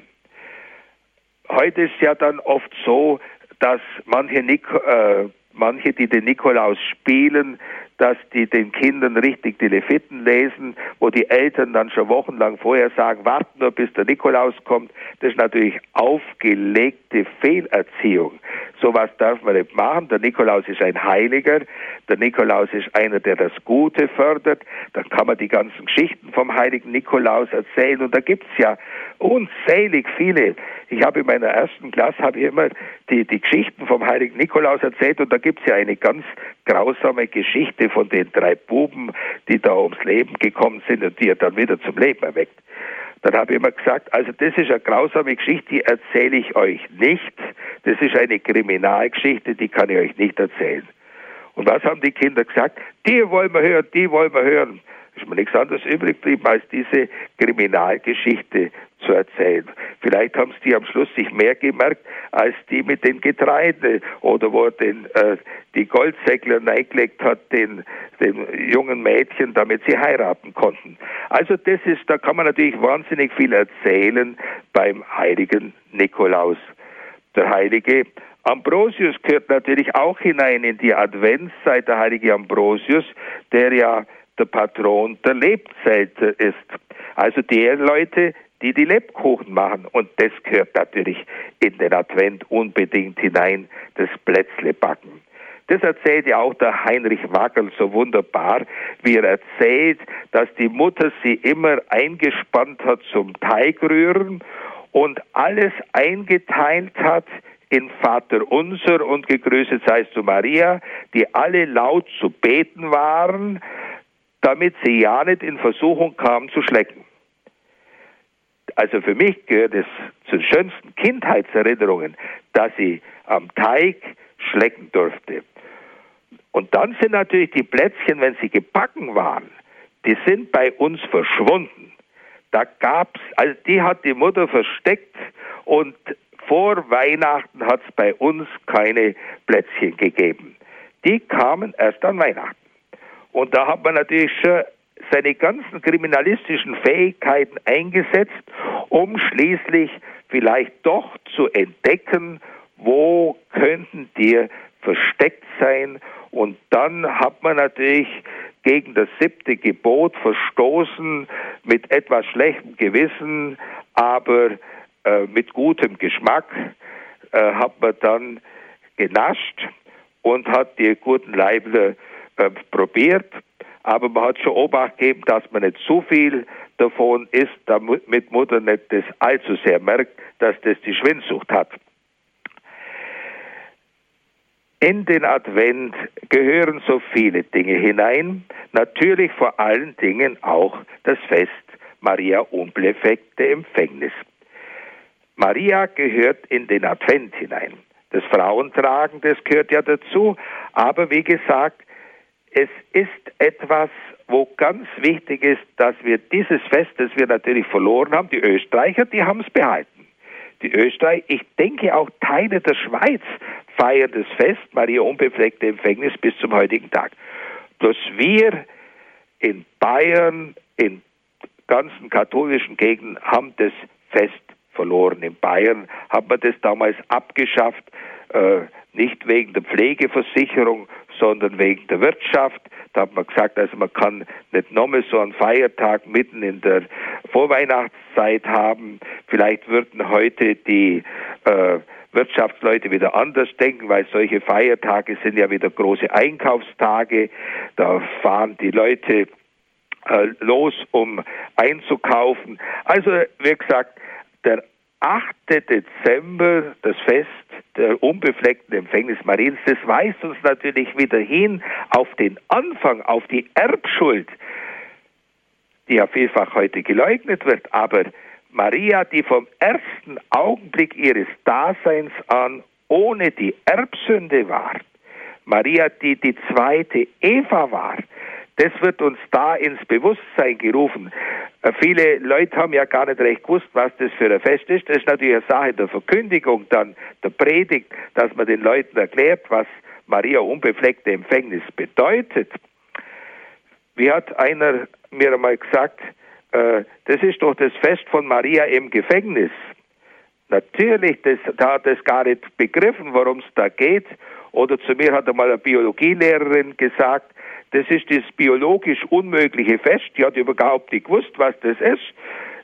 Heute ist ja dann oft so, dass manche, Nik äh, manche, die den Nikolaus spielen, dass die den Kindern richtig die Leviten lesen, wo die Eltern dann schon wochenlang vorher sagen, warten nur bis der Nikolaus kommt. Das ist natürlich aufgelegte Fehlerziehung. Sowas darf man nicht machen. Der Nikolaus ist ein Heiliger. Der Nikolaus ist einer, der das Gute fördert. Dann kann man die ganzen Geschichten vom heiligen Nikolaus erzählen. Und da gibt's ja unzählig viele. Ich habe in meiner ersten Klasse habe ich immer die, die Geschichten vom heiligen Nikolaus erzählt und da gibt's ja eine ganz grausame Geschichte von den drei Buben, die da ums Leben gekommen sind und die er dann wieder zum Leben erweckt. Dann habe ich immer gesagt, also das ist eine grausame Geschichte, die erzähle ich euch nicht. Das ist eine Kriminalgeschichte, die kann ich euch nicht erzählen. Und was haben die Kinder gesagt? Die wollen wir hören, die wollen wir hören ist mir nichts anderes übrig geblieben, als diese Kriminalgeschichte zu erzählen. Vielleicht haben es die am Schluss sich mehr gemerkt, als die mit den Getreide oder wo er den, äh, die Goldsäckler reingelegt hat, den, den jungen Mädchen, damit sie heiraten konnten. Also das ist, da kann man natürlich wahnsinnig viel erzählen beim heiligen Nikolaus. Der heilige Ambrosius gehört natürlich auch hinein in die Adventszeit, der heilige Ambrosius, der ja der Patron der Lebzelte ist. Also der Leute, die die Lebkuchen machen. Und das gehört natürlich in den Advent unbedingt hinein, das Plätzlebacken. Das erzählt ja auch der Heinrich Wackel so wunderbar, wie er erzählt, dass die Mutter sie immer eingespannt hat zum Teigrühren und alles eingeteilt hat in Vater unser und gegrüßet seist du Maria, die alle laut zu beten waren, damit sie ja nicht in Versuchung kamen zu schlecken. Also für mich gehört es zu den schönsten Kindheitserinnerungen, dass sie am Teig schlecken durfte. Und dann sind natürlich die Plätzchen, wenn sie gebacken waren, die sind bei uns verschwunden. Da gab's, also die hat die Mutter versteckt und vor Weihnachten hat es bei uns keine Plätzchen gegeben. Die kamen erst an Weihnachten. Und da hat man natürlich schon seine ganzen kriminalistischen Fähigkeiten eingesetzt, um schließlich vielleicht doch zu entdecken, wo könnten die versteckt sein. Und dann hat man natürlich gegen das siebte Gebot verstoßen mit etwas schlechtem Gewissen, aber äh, mit gutem Geschmack äh, hat man dann genascht und hat die guten Leibler äh, probiert. Aber man hat schon Obacht gegeben, dass man nicht zu viel davon isst, damit Mutter nicht das allzu sehr merkt, dass das die Schwindsucht hat. In den Advent gehören so viele Dinge hinein, natürlich vor allen Dingen auch das Fest Maria Unbefleckte Empfängnis. Maria gehört in den Advent hinein. Das Frauentragen, das gehört ja dazu. Aber wie gesagt, es ist etwas, wo ganz wichtig ist, dass wir dieses Fest, das wir natürlich verloren haben, die Österreicher, die haben es behalten. Die Österreicher, ich denke auch Teile der Schweiz feiern das Fest Maria unbefleckte Empfängnis bis zum heutigen Tag. Bloß wir in Bayern, in ganzen katholischen Gegenden haben das Fest verloren. In Bayern hat man das damals abgeschafft, äh, nicht wegen der Pflegeversicherung, sondern wegen der Wirtschaft. Da hat man gesagt, also man kann nicht nochmal so einen Feiertag mitten in der Vorweihnachtszeit haben. Vielleicht würden heute die äh, Wirtschaftsleute wieder anders denken, weil solche Feiertage sind ja wieder große Einkaufstage. Da fahren die Leute äh, los, um einzukaufen. Also, wie gesagt, der 8. Dezember, das Fest der unbefleckten Empfängnis Mariens, das weist uns natürlich wieder hin auf den Anfang, auf die Erbschuld, die ja vielfach heute geleugnet wird, aber Maria, die vom ersten Augenblick ihres Daseins an ohne die Erbsünde war, Maria, die die zweite Eva war, das wird uns da ins Bewusstsein gerufen. Äh, viele Leute haben ja gar nicht recht gewusst, was das für ein Fest ist. Das ist natürlich eine Sache der Verkündigung, dann der Predigt, dass man den Leuten erklärt, was Maria unbefleckte Empfängnis bedeutet. Wie hat einer mir einmal gesagt, äh, das ist doch das Fest von Maria im Gefängnis. Natürlich, das, da hat es gar nicht begriffen, worum es da geht. Oder zu mir hat einmal eine Biologielehrerin gesagt, das ist das biologisch unmögliche Fest. Die hat überhaupt nicht gewusst, was das ist.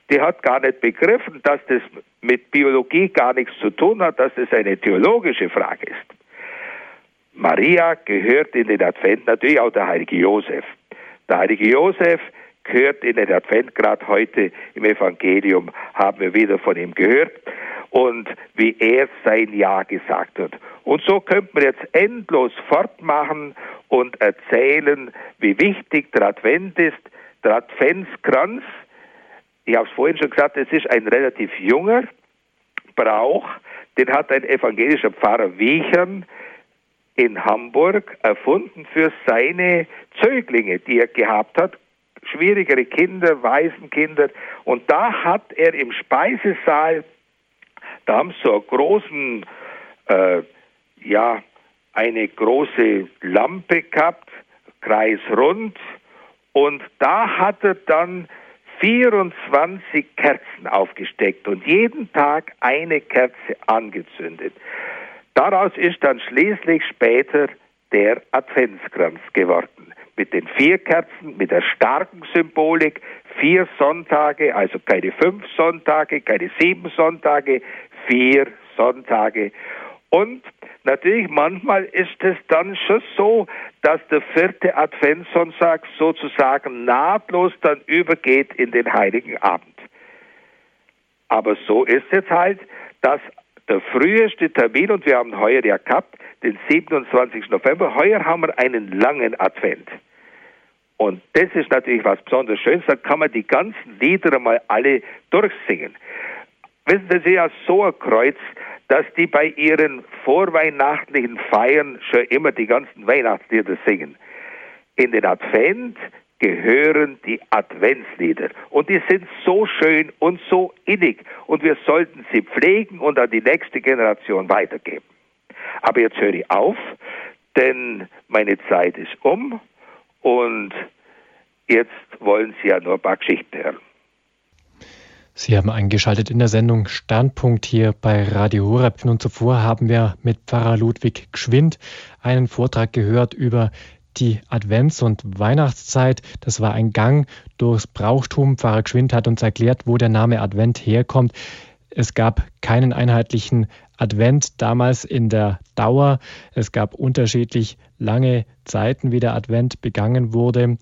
Die hat gar nicht begriffen, dass das mit Biologie gar nichts zu tun hat, dass das eine theologische Frage ist. Maria gehört in den Advent natürlich auch der heilige Josef. Der heilige Josef gehört in den Advent, gerade heute im Evangelium haben wir wieder von ihm gehört und wie er sein Ja gesagt hat. Und so könnte man jetzt endlos fortmachen und erzählen, wie wichtig der Advent ist. Der Adventskranz, ich habe es vorhin schon gesagt, es ist ein relativ junger Brauch, den hat ein evangelischer Pfarrer Wiechern in Hamburg erfunden für seine Zöglinge, die er gehabt hat, schwierigere Kinder, Waisenkinder. Und da hat er im Speisesaal, da haben sie einen großen, äh, ja, eine große Lampe gehabt, kreisrund, und da hat er dann 24 Kerzen aufgesteckt und jeden Tag eine Kerze angezündet. Daraus ist dann schließlich später der Adventskranz geworden. Mit den vier Kerzen, mit der starken Symbolik, vier Sonntage, also keine fünf Sonntage, keine sieben Sonntage, vier Sonntage. Und natürlich manchmal ist es dann schon so, dass der vierte Adventssonntag sozusagen nahtlos dann übergeht in den heiligen Abend. Aber so ist es halt, dass der früheste Termin, und wir haben heuer ja gehabt, den 27. November, heuer haben wir einen langen Advent. Und das ist natürlich was besonders Schönes, da kann man die ganzen Lieder mal alle durchsingen. Wissen Sie, ist ja so ein Kreuz, dass die bei ihren vorweihnachtlichen Feiern schon immer die ganzen Weihnachtslieder singen. In den Advent gehören die Adventslieder. Und die sind so schön und so innig. Und wir sollten sie pflegen und an die nächste Generation weitergeben. Aber jetzt höre ich auf, denn meine Zeit ist um und jetzt wollen Sie ja nur ein paar Geschichten hören. Sie haben eingeschaltet in der Sendung Standpunkt hier bei Radio Horeb. Und zuvor haben wir mit Pfarrer Ludwig Gschwind einen Vortrag gehört über die Advents- und Weihnachtszeit. Das war ein Gang durchs Brauchtum. Pfarrer Gschwind hat uns erklärt, wo der Name Advent herkommt. Es gab keinen einheitlichen Advent damals in der Dauer. Es gab unterschiedlich lange Zeiten, wie der Advent begangen wurde.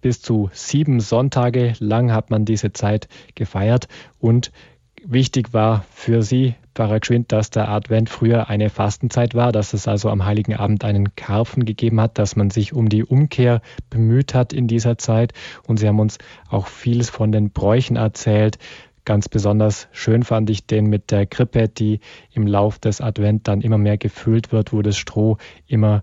Bis zu sieben Sonntage lang hat man diese Zeit gefeiert und wichtig war für sie, Pfarrer Gschwind, dass der Advent früher eine Fastenzeit war, dass es also am Heiligen Abend einen Karpfen gegeben hat, dass man sich um die Umkehr bemüht hat in dieser Zeit. Und Sie haben uns auch vieles von den Bräuchen erzählt. Ganz besonders schön fand ich den mit der Krippe, die im Lauf des Advent dann immer mehr gefüllt wird, wo das Stroh immer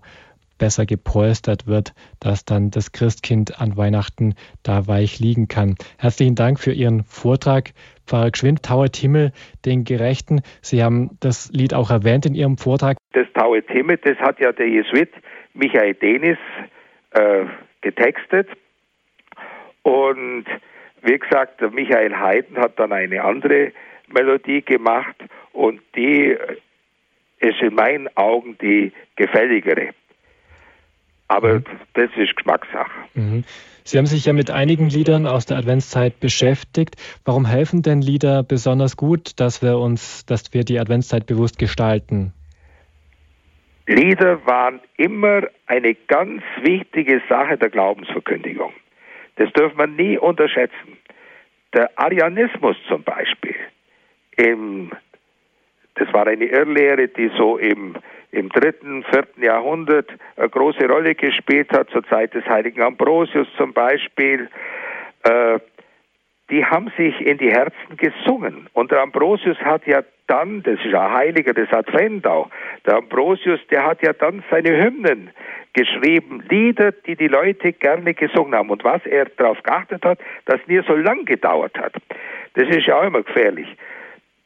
besser gepolstert wird, dass dann das Christkind an Weihnachten da weich liegen kann. Herzlichen Dank für Ihren Vortrag, Pfarrer Gschwind, Tauet Himmel, den Gerechten. Sie haben das Lied auch erwähnt in Ihrem Vortrag. Das Tauet Himmel, das hat ja der Jesuit Michael Denis äh, getextet. Und wie gesagt, Michael Haydn hat dann eine andere Melodie gemacht und die ist in meinen Augen die gefälligere. Aber mhm. das ist Geschmackssache. Mhm. Sie haben sich ja mit einigen Liedern aus der Adventszeit beschäftigt. Warum helfen denn Lieder besonders gut, dass wir uns, dass wir die Adventszeit bewusst gestalten? Lieder waren immer eine ganz wichtige Sache der Glaubensverkündigung. Das dürfen wir nie unterschätzen. Der Arianismus zum Beispiel, im, das war eine Irrlehre, die so im im dritten, vierten Jahrhundert eine große Rolle gespielt hat, zur Zeit des heiligen Ambrosius zum Beispiel. Äh, die haben sich in die Herzen gesungen. Und der Ambrosius hat ja dann, das ist ein Heiliger des Advent auch, der Ambrosius, der hat ja dann seine Hymnen geschrieben, Lieder, die die Leute gerne gesungen haben. Und was er darauf geachtet hat, dass nie so lang gedauert hat. Das ist ja auch immer gefährlich.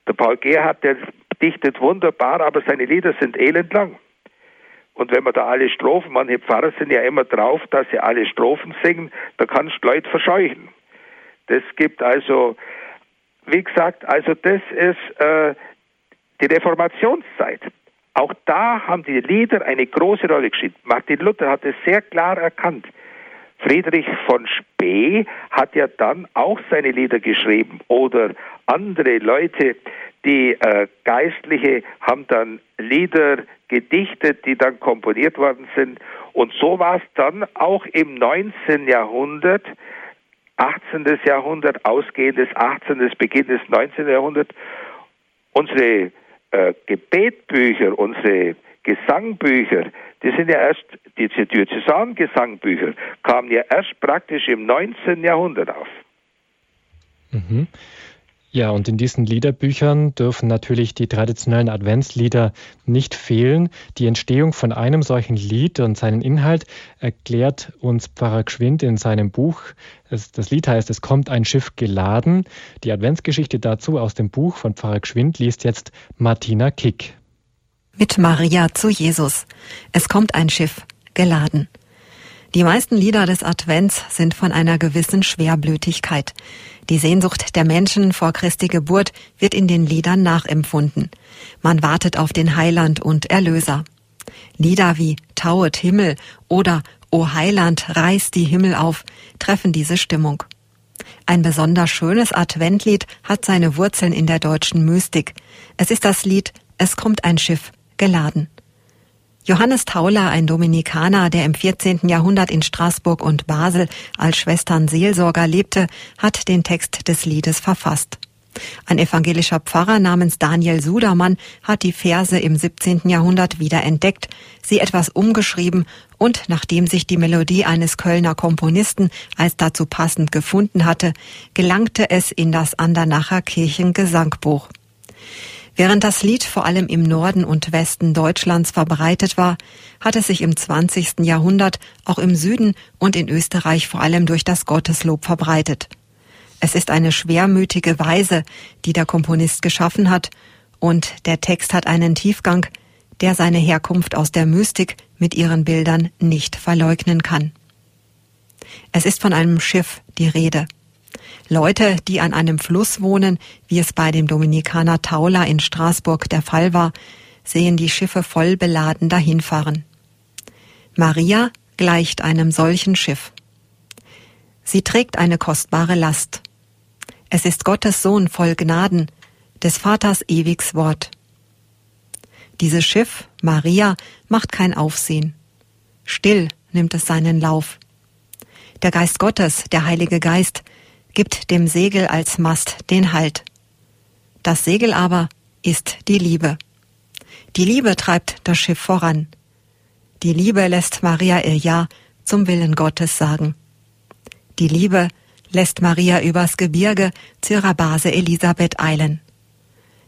Der Paul Gerhardt, der dichtet wunderbar, aber seine Lieder sind elendlang. Und wenn man da alle Strophen, manche Pfarrer sind ja immer drauf, dass sie alle Strophen singen, da kannst du Leute verscheuchen. Das gibt also, wie gesagt, also das ist äh, die Reformationszeit. Auch da haben die Lieder eine große Rolle gespielt. Martin Luther hat es sehr klar erkannt. Friedrich von Spee hat ja dann auch seine Lieder geschrieben oder andere Leute, die äh, Geistliche haben dann Lieder gedichtet, die dann komponiert worden sind. Und so war es dann auch im 19. Jahrhundert, 18. Jahrhundert, ausgehendes 18. Beginn des 19. Jahrhunderts. Unsere äh, Gebetbücher, unsere Gesangbücher, die sind ja erst, die Diözesan-Gesangbücher kamen ja erst praktisch im 19. Jahrhundert auf. Mhm. Ja, und in diesen Liederbüchern dürfen natürlich die traditionellen Adventslieder nicht fehlen. Die Entstehung von einem solchen Lied und seinen Inhalt erklärt uns Pfarrer Gschwind in seinem Buch. Das Lied heißt Es kommt ein Schiff geladen. Die Adventsgeschichte dazu aus dem Buch von Pfarrer Gschwind liest jetzt Martina Kick. Mit Maria zu Jesus. Es kommt ein Schiff geladen. Die meisten Lieder des Advents sind von einer gewissen Schwerblütigkeit. Die Sehnsucht der Menschen vor Christi Geburt wird in den Liedern nachempfunden. Man wartet auf den Heiland und Erlöser. Lieder wie Tauet Himmel oder O Heiland, reiß die Himmel auf treffen diese Stimmung. Ein besonders schönes Adventlied hat seine Wurzeln in der deutschen Mystik. Es ist das Lied Es kommt ein Schiff geladen. Johannes Tauler, ein Dominikaner, der im 14. Jahrhundert in Straßburg und Basel als Schwestern Seelsorger lebte, hat den Text des Liedes verfasst. Ein evangelischer Pfarrer namens Daniel Sudermann hat die Verse im 17. Jahrhundert wieder entdeckt, sie etwas umgeschrieben und nachdem sich die Melodie eines Kölner Komponisten als dazu passend gefunden hatte, gelangte es in das Andernacher Kirchengesangbuch. Während das Lied vor allem im Norden und Westen Deutschlands verbreitet war, hat es sich im 20. Jahrhundert auch im Süden und in Österreich vor allem durch das Gotteslob verbreitet. Es ist eine schwermütige Weise, die der Komponist geschaffen hat, und der Text hat einen Tiefgang, der seine Herkunft aus der Mystik mit ihren Bildern nicht verleugnen kann. Es ist von einem Schiff die Rede. Leute, die an einem Fluss wohnen, wie es bei dem Dominikaner Taula in Straßburg der Fall war, sehen die Schiffe voll beladen dahinfahren. Maria gleicht einem solchen Schiff. Sie trägt eine kostbare Last. Es ist Gottes Sohn voll Gnaden, des Vaters ewigs Wort. Dieses Schiff, Maria, macht kein Aufsehen. Still nimmt es seinen Lauf. Der Geist Gottes, der Heilige Geist, gibt dem Segel als Mast den Halt. Das Segel aber ist die Liebe. Die Liebe treibt das Schiff voran. Die Liebe lässt Maria ihr Ja zum Willen Gottes sagen. Die Liebe lässt Maria übers Gebirge zu ihrer Base Elisabeth eilen.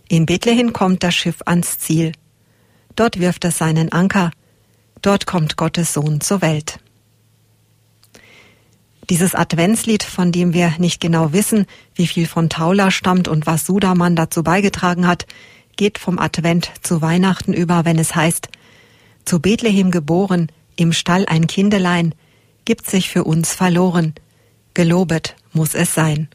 In Bethlehem kommt das Schiff ans Ziel. Dort wirft es seinen Anker. Dort kommt Gottes Sohn zur Welt. Dieses Adventslied, von dem wir nicht genau wissen, wie viel von Taula stammt und was Sudermann dazu beigetragen hat, geht vom Advent zu Weihnachten über, wenn es heißt, zu Bethlehem geboren, im Stall ein Kindelein, gibt sich für uns verloren, gelobet muss es sein.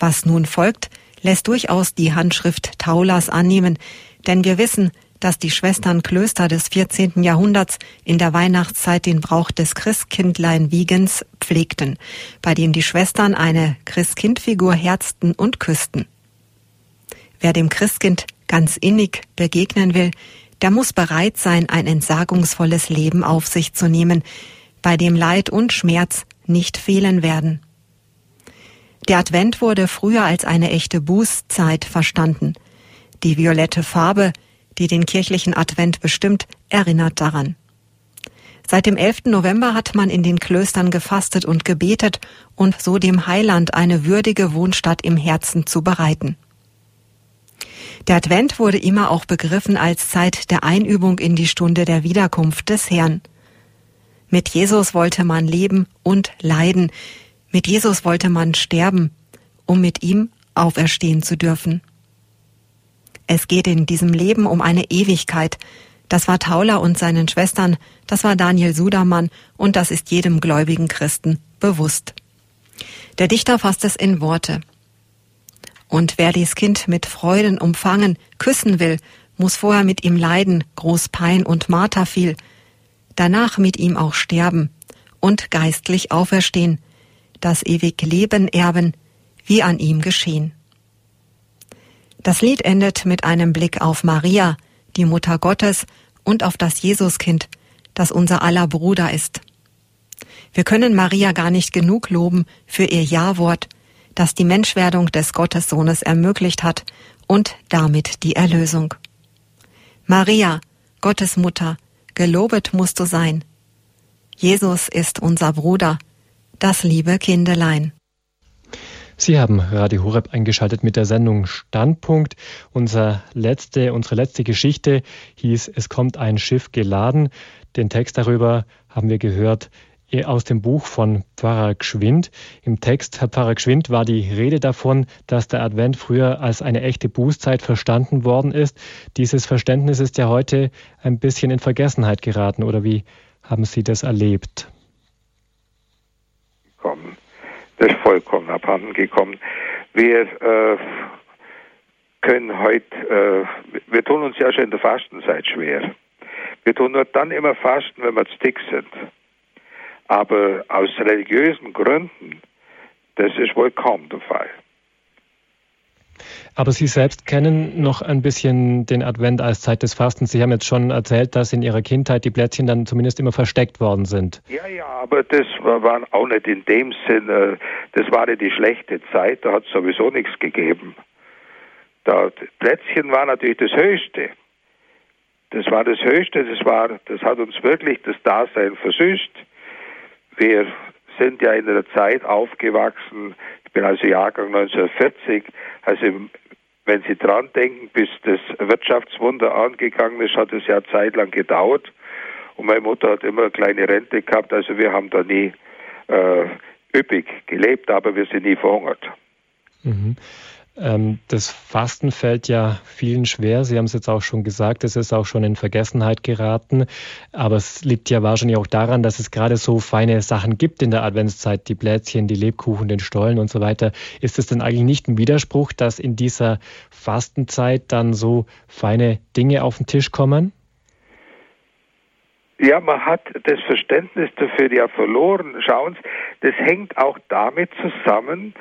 Was nun folgt, lässt durchaus die Handschrift Taulas annehmen, denn wir wissen, dass die Schwesternklöster des 14. Jahrhunderts in der Weihnachtszeit den Brauch des Christkindlein-Wiegens pflegten, bei dem die Schwestern eine Christkindfigur herzten und küssten. Wer dem Christkind ganz innig begegnen will, der muss bereit sein, ein entsagungsvolles Leben auf sich zu nehmen, bei dem Leid und Schmerz nicht fehlen werden. Der Advent wurde früher als eine echte Bußzeit verstanden. Die violette Farbe, die den kirchlichen Advent bestimmt, erinnert daran. Seit dem 11. November hat man in den Klöstern gefastet und gebetet und so dem Heiland eine würdige Wohnstatt im Herzen zu bereiten. Der Advent wurde immer auch begriffen als Zeit der Einübung in die Stunde der Wiederkunft des Herrn. Mit Jesus wollte man leben und leiden. Mit Jesus wollte man sterben, um mit ihm auferstehen zu dürfen. Es geht in diesem Leben um eine Ewigkeit. Das war Taula und seinen Schwestern, das war Daniel Sudermann und das ist jedem gläubigen Christen bewusst. Der Dichter fasst es in Worte. Und wer dies Kind mit Freuden umfangen, küssen will, muss vorher mit ihm leiden, groß Pein und Marter viel, danach mit ihm auch sterben und geistlich auferstehen, das ewig Leben erben, wie an ihm geschehen. Das Lied endet mit einem Blick auf Maria, die Mutter Gottes, und auf das Jesuskind, das unser aller Bruder ist. Wir können Maria gar nicht genug loben für ihr Ja-Wort, das die Menschwerdung des Gottessohnes ermöglicht hat und damit die Erlösung. Maria, Gottes Mutter, gelobet musst du sein. Jesus ist unser Bruder, das liebe Kindelein. Sie haben Radio Horeb eingeschaltet mit der Sendung Standpunkt. Unser letzte, unsere letzte Geschichte hieß Es kommt ein Schiff geladen. Den Text darüber haben wir gehört äh, aus dem Buch von Pfarrer Gschwind. Im Text, Herr Pfarrer Gschwind, war die Rede davon, dass der Advent früher als eine echte Bußzeit verstanden worden ist. Dieses Verständnis ist ja heute ein bisschen in Vergessenheit geraten, oder wie haben Sie das erlebt? Das ist vollkommen abhanden gekommen. Wir äh, können heute, äh, wir tun uns ja schon in der Fastenzeit schwer. Wir tun nur dann immer fasten, wenn wir zu dick sind. Aber aus religiösen Gründen, das ist wohl kaum der Fall. Aber Sie selbst kennen noch ein bisschen den Advent als Zeit des Fastens. Sie haben jetzt schon erzählt, dass in Ihrer Kindheit die Plätzchen dann zumindest immer versteckt worden sind. Ja, ja, aber das war auch nicht in dem Sinne, das war ja die schlechte Zeit, da hat es sowieso nichts gegeben. Das Plätzchen war natürlich das Höchste. Das war das Höchste, das, war, das hat uns wirklich das Dasein versüßt. Wir sind ja in einer Zeit aufgewachsen, ich bin also Jahrgang 1940, also wenn Sie dran denken, bis das Wirtschaftswunder angegangen ist, hat es ja zeitlang gedauert. Und meine Mutter hat immer eine kleine Rente gehabt, also wir haben da nie äh, üppig gelebt, aber wir sind nie verhungert. Mhm. Ähm, das Fasten fällt ja vielen schwer. Sie haben es jetzt auch schon gesagt, es ist auch schon in Vergessenheit geraten. Aber es liegt ja wahrscheinlich auch daran, dass es gerade so feine Sachen gibt in der Adventszeit, die Plätzchen, die Lebkuchen, den Stollen und so weiter. Ist es denn eigentlich nicht ein Widerspruch, dass in dieser Fastenzeit dann so feine Dinge auf den Tisch kommen? Ja, man hat das Verständnis dafür ja verloren. Schauen Sie, das hängt auch damit zusammen,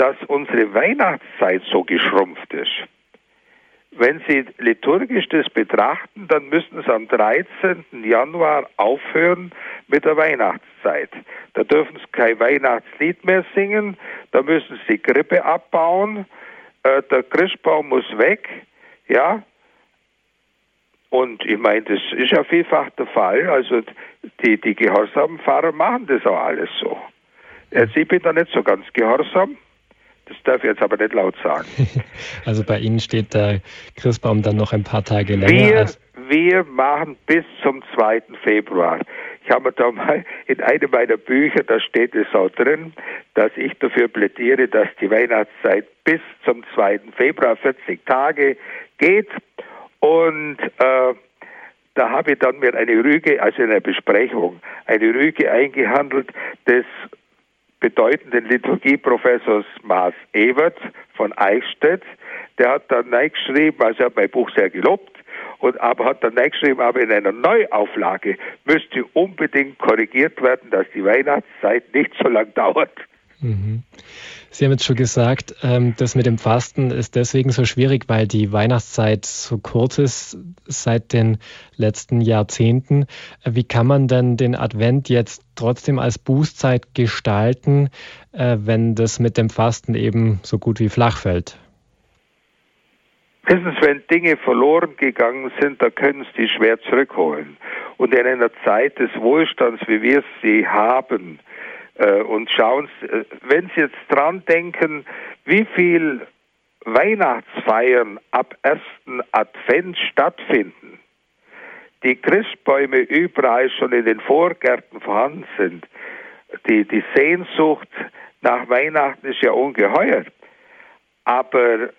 dass unsere Weihnachtszeit so geschrumpft ist. Wenn Sie liturgisch das betrachten, dann müssen Sie am 13. Januar aufhören mit der Weihnachtszeit. Da dürfen Sie kein Weihnachtslied mehr singen, da müssen Sie die Grippe abbauen, äh, der Christbaum muss weg, ja, und ich meine, das ist ja vielfach der Fall. Also die, die gehorsamen Fahrer machen das auch alles so. Jetzt, ich bin da nicht so ganz gehorsam. Das darf ich jetzt aber nicht laut sagen. Also bei Ihnen steht der Christbaum dann noch ein paar Tage länger. Wir, wir machen bis zum 2. Februar. Ich habe da mal in einem meiner Bücher, da steht es auch drin, dass ich dafür plädiere, dass die Weihnachtszeit bis zum 2. Februar 40 Tage geht und äh, da habe ich dann mir eine Rüge, also in einer Besprechung, eine Rüge eingehandelt des bedeutenden Liturgieprofessors Maas Evert von Eichstätt. Der hat dann geschrieben, also er hat mein Buch sehr gelobt, und aber hat dann geschrieben, aber in einer Neuauflage müsste unbedingt korrigiert werden, dass die Weihnachtszeit nicht so lang dauert. Mhm. Sie haben jetzt schon gesagt, ähm, das mit dem Fasten ist deswegen so schwierig, weil die Weihnachtszeit so kurz ist seit den letzten Jahrzehnten. Wie kann man denn den Advent jetzt trotzdem als Bußzeit gestalten, äh, wenn das mit dem Fasten eben so gut wie flach fällt? Wissen Sie, wenn Dinge verloren gegangen sind, da können Sie die schwer zurückholen. Und in einer Zeit des Wohlstands, wie wir sie haben, äh, und schauen, äh, wenn Sie jetzt dran denken, wie viel Weihnachtsfeiern ab ersten Advent stattfinden, die Christbäume überall schon in den Vorgärten vorhanden sind, die, die Sehnsucht nach Weihnachten ist ja ungeheuer. Aber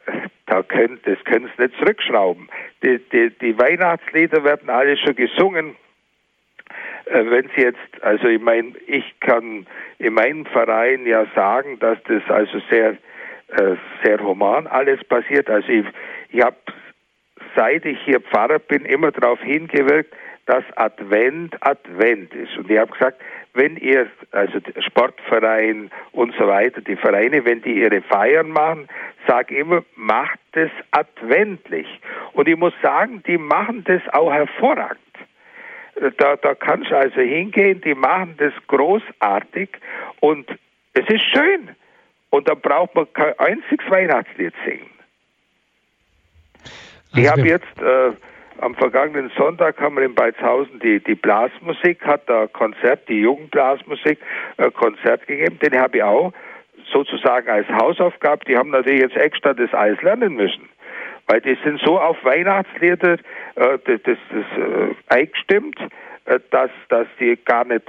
da können, das können Sie nicht zurückschrauben. Die, die, die Weihnachtslieder werden alle schon gesungen. Äh, wenn Sie jetzt, also ich meine, ich kann in meinem Verein ja sagen, dass das also sehr, äh, sehr human alles passiert. Also ich, ich habe, seit ich hier Pfarrer bin, immer darauf hingewirkt, dass Advent Advent ist. Und ich habe gesagt, wenn ihr, also Sportverein und so weiter, die Vereine, wenn die ihre Feiern machen, sage immer, macht es adventlich. Und ich muss sagen, die machen das auch hervorragend. Da, da kannst du also hingehen, die machen das großartig und es ist schön. Und dann braucht man kein einziges Weihnachtslied singen. Also ich habe jetzt äh, am vergangenen Sonntag haben wir in Beizhausen die, die Blasmusik, hat da Konzert, die Jugendblasmusik, äh, Konzert gegeben. Den habe ich auch sozusagen als Hausaufgabe. Die haben natürlich jetzt extra das Eis lernen müssen weil die sind so auf Weihnachtslieder äh, das, das, das äh, eingestimmt, äh, dass, dass die gar nicht,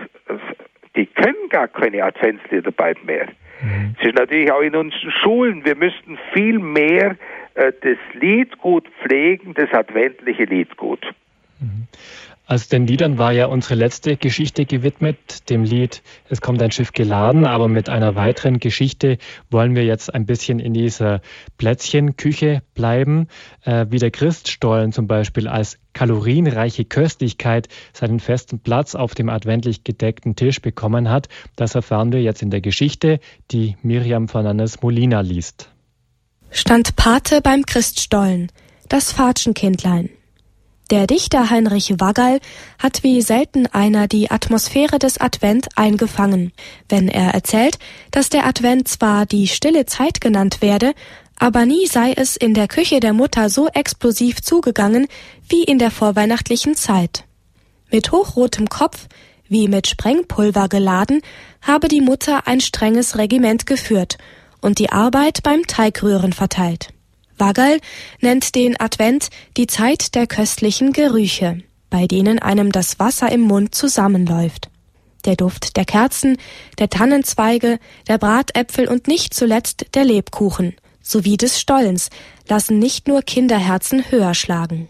die können gar keine Adventslieder bald mehr. Mhm. Es ist natürlich auch in unseren Schulen, wir müssten viel mehr äh, das Liedgut pflegen, das adventliche Liedgut. Mhm. Also den Liedern war ja unsere letzte Geschichte gewidmet, dem Lied Es kommt ein Schiff geladen, aber mit einer weiteren Geschichte wollen wir jetzt ein bisschen in dieser Plätzchenküche bleiben, äh, wie der Christstollen zum Beispiel als kalorienreiche Köstlichkeit seinen festen Platz auf dem adventlich gedeckten Tisch bekommen hat. Das erfahren wir jetzt in der Geschichte, die Miriam Fernandes Molina liest. Stand Pate beim Christstollen, das Fatschenkindlein. Der Dichter Heinrich Wagall hat wie selten einer die Atmosphäre des Advent eingefangen, wenn er erzählt, dass der Advent zwar die stille Zeit genannt werde, Aber nie sei es in der Küche der Mutter so explosiv zugegangen wie in der vorweihnachtlichen Zeit. Mit hochrotem Kopf, wie mit Sprengpulver geladen, habe die Mutter ein strenges Regiment geführt und die Arbeit beim Teigrühren verteilt. Waggal nennt den Advent die Zeit der köstlichen Gerüche, bei denen einem das Wasser im Mund zusammenläuft. Der Duft der Kerzen, der Tannenzweige, der Bratäpfel und nicht zuletzt der Lebkuchen sowie des Stollens lassen nicht nur Kinderherzen höher schlagen.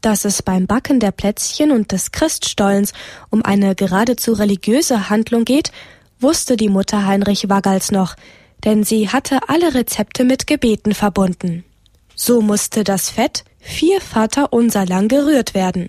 Dass es beim Backen der Plätzchen und des Christstollens um eine geradezu religiöse Handlung geht, wusste die Mutter Heinrich Waggals noch, denn sie hatte alle Rezepte mit Gebeten verbunden. So musste das Fett vier Vaterunser lang gerührt werden,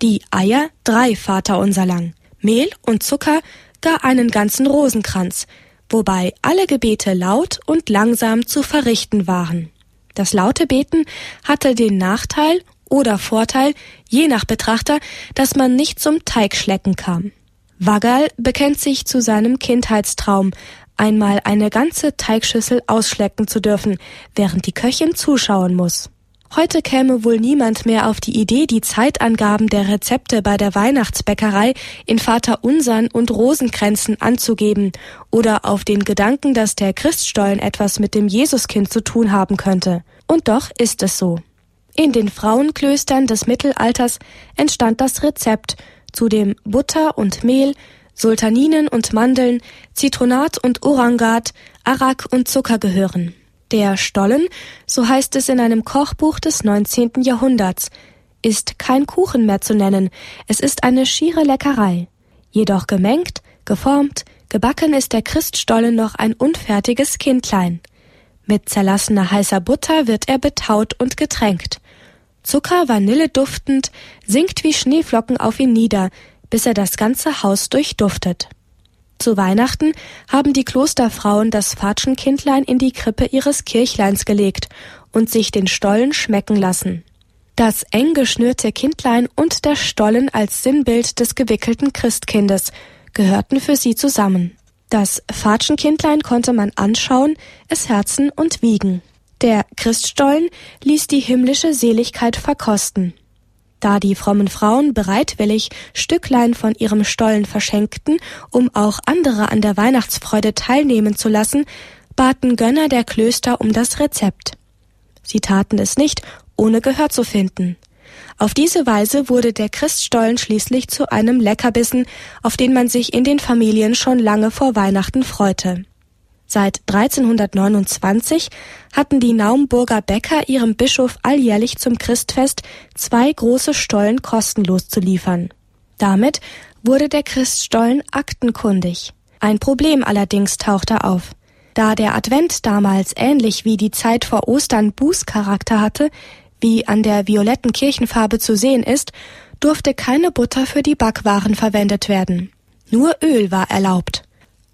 die Eier drei Vaterunser lang, Mehl und Zucker gar einen ganzen Rosenkranz, wobei alle Gebete laut und langsam zu verrichten waren. Das laute Beten hatte den Nachteil oder Vorteil, je nach Betrachter, dass man nicht zum Teigschlecken kam. Waggal bekennt sich zu seinem Kindheitstraum, einmal eine ganze Teigschüssel ausschlecken zu dürfen, während die Köchin zuschauen muss. Heute käme wohl niemand mehr auf die Idee, die Zeitangaben der Rezepte bei der Weihnachtsbäckerei in Vater Unsern und Rosenkränzen anzugeben oder auf den Gedanken, dass der Christstollen etwas mit dem Jesuskind zu tun haben könnte. Und doch ist es so. In den Frauenklöstern des Mittelalters entstand das Rezept, zu dem Butter und Mehl, Sultaninen und Mandeln, Zitronat und Orangat, Arak und Zucker gehören. Der Stollen, so heißt es in einem Kochbuch des 19. Jahrhunderts, ist kein Kuchen mehr zu nennen, es ist eine schiere Leckerei. Jedoch gemengt, geformt, gebacken ist der Christstollen noch ein unfertiges Kindlein. Mit zerlassener heißer Butter wird er betaut und getränkt. Zucker, Vanille duftend, sinkt wie Schneeflocken auf ihn nieder, bis er das ganze Haus durchduftet. Zu Weihnachten haben die Klosterfrauen das Fatschenkindlein in die Krippe ihres Kirchleins gelegt und sich den Stollen schmecken lassen. Das eng geschnürte Kindlein und der Stollen als Sinnbild des gewickelten Christkindes gehörten für sie zusammen. Das Fatschenkindlein konnte man anschauen, es herzen und wiegen. Der Christstollen ließ die himmlische Seligkeit verkosten. Da die frommen Frauen bereitwillig Stücklein von ihrem Stollen verschenkten, um auch andere an der Weihnachtsfreude teilnehmen zu lassen, baten Gönner der Klöster um das Rezept. Sie taten es nicht, ohne Gehör zu finden. Auf diese Weise wurde der Christstollen schließlich zu einem Leckerbissen, auf den man sich in den Familien schon lange vor Weihnachten freute. Seit 1329 hatten die Naumburger Bäcker ihrem Bischof alljährlich zum Christfest zwei große Stollen kostenlos zu liefern. Damit wurde der Christstollen aktenkundig. Ein Problem allerdings tauchte auf. Da der Advent damals ähnlich wie die Zeit vor Ostern Bußcharakter hatte, wie an der violetten Kirchenfarbe zu sehen ist, durfte keine Butter für die Backwaren verwendet werden. Nur Öl war erlaubt.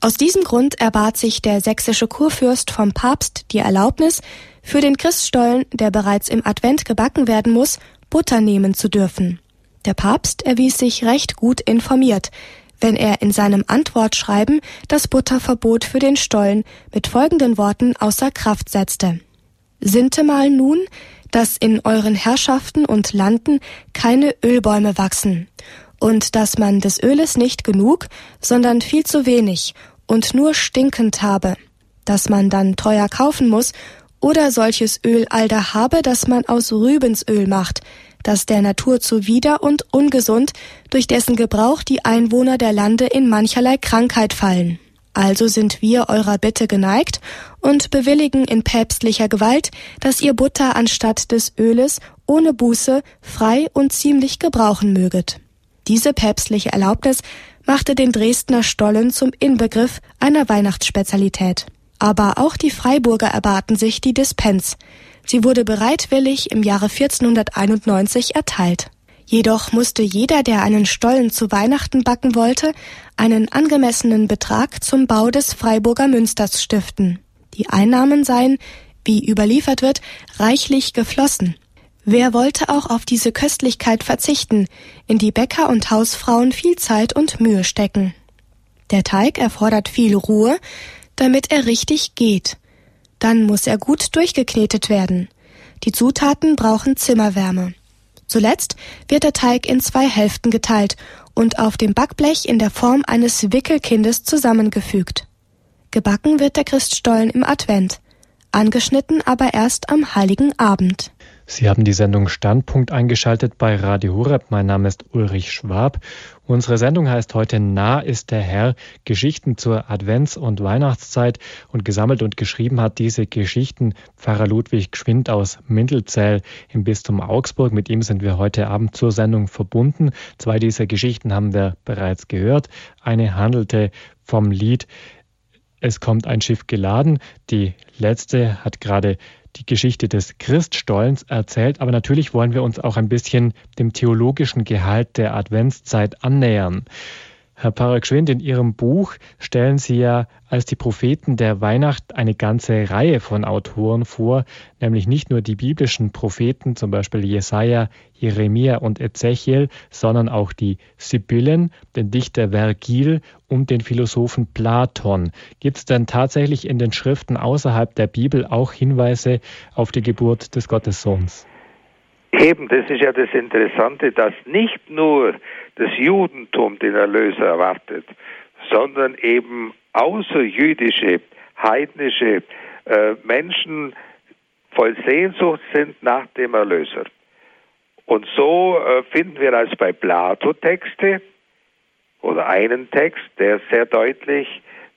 Aus diesem Grund erbat sich der sächsische Kurfürst vom Papst die Erlaubnis, für den Christstollen, der bereits im Advent gebacken werden muss, Butter nehmen zu dürfen. Der Papst erwies sich recht gut informiert, wenn er in seinem Antwortschreiben das Butterverbot für den Stollen mit folgenden Worten außer Kraft setzte. Sintemal nun, dass in euren Herrschaften und Landen keine Ölbäume wachsen und dass man des Öles nicht genug, sondern viel zu wenig und nur stinkend habe, dass man dann teuer kaufen muss, oder solches Öl alter habe, das man aus Rübensöl macht, das der Natur zuwider und ungesund, durch dessen Gebrauch die Einwohner der Lande in mancherlei Krankheit fallen. Also sind wir eurer Bitte geneigt und bewilligen in päpstlicher Gewalt, dass ihr Butter anstatt des Öles ohne Buße frei und ziemlich gebrauchen möget. Diese päpstliche Erlaubnis machte den Dresdner Stollen zum Inbegriff einer Weihnachtsspezialität. Aber auch die Freiburger erbaten sich die Dispens. Sie wurde bereitwillig im Jahre 1491 erteilt. Jedoch musste jeder, der einen Stollen zu Weihnachten backen wollte, einen angemessenen Betrag zum Bau des Freiburger Münsters stiften. Die Einnahmen seien, wie überliefert wird, reichlich geflossen. Wer wollte auch auf diese Köstlichkeit verzichten, in die Bäcker und Hausfrauen viel Zeit und Mühe stecken? Der Teig erfordert viel Ruhe, damit er richtig geht. Dann muss er gut durchgeknetet werden. Die Zutaten brauchen Zimmerwärme. Zuletzt wird der Teig in zwei Hälften geteilt und auf dem Backblech in der Form eines Wickelkindes zusammengefügt. Gebacken wird der Christstollen im Advent, angeschnitten aber erst am heiligen Abend. Sie haben die Sendung Standpunkt eingeschaltet bei Radio Horeb. Mein Name ist Ulrich Schwab. Unsere Sendung heißt heute Nah ist der Herr. Geschichten zur Advents- und Weihnachtszeit. Und gesammelt und geschrieben hat diese Geschichten Pfarrer Ludwig Gschwind aus Mindelzell im Bistum Augsburg. Mit ihm sind wir heute Abend zur Sendung verbunden. Zwei dieser Geschichten haben wir bereits gehört. Eine handelte vom Lied Es kommt ein Schiff geladen. Die letzte hat gerade die Geschichte des Christstollens erzählt, aber natürlich wollen wir uns auch ein bisschen dem theologischen Gehalt der Adventszeit annähern. Herr Gschwind, in Ihrem Buch stellen Sie ja als die Propheten der Weihnacht eine ganze Reihe von Autoren vor, nämlich nicht nur die biblischen Propheten, zum Beispiel Jesaja, Jeremia und Ezechiel, sondern auch die Sibyllen, den Dichter Vergil und den Philosophen Platon. Gibt es denn tatsächlich in den Schriften außerhalb der Bibel auch Hinweise auf die Geburt des Gottessohns? Eben, das ist ja das Interessante, dass nicht nur das Judentum den Erlöser erwartet, sondern eben außerjüdische, heidnische äh, Menschen voll Sehnsucht sind nach dem Erlöser. Und so äh, finden wir als bei Plato Texte oder einen Text, der sehr deutlich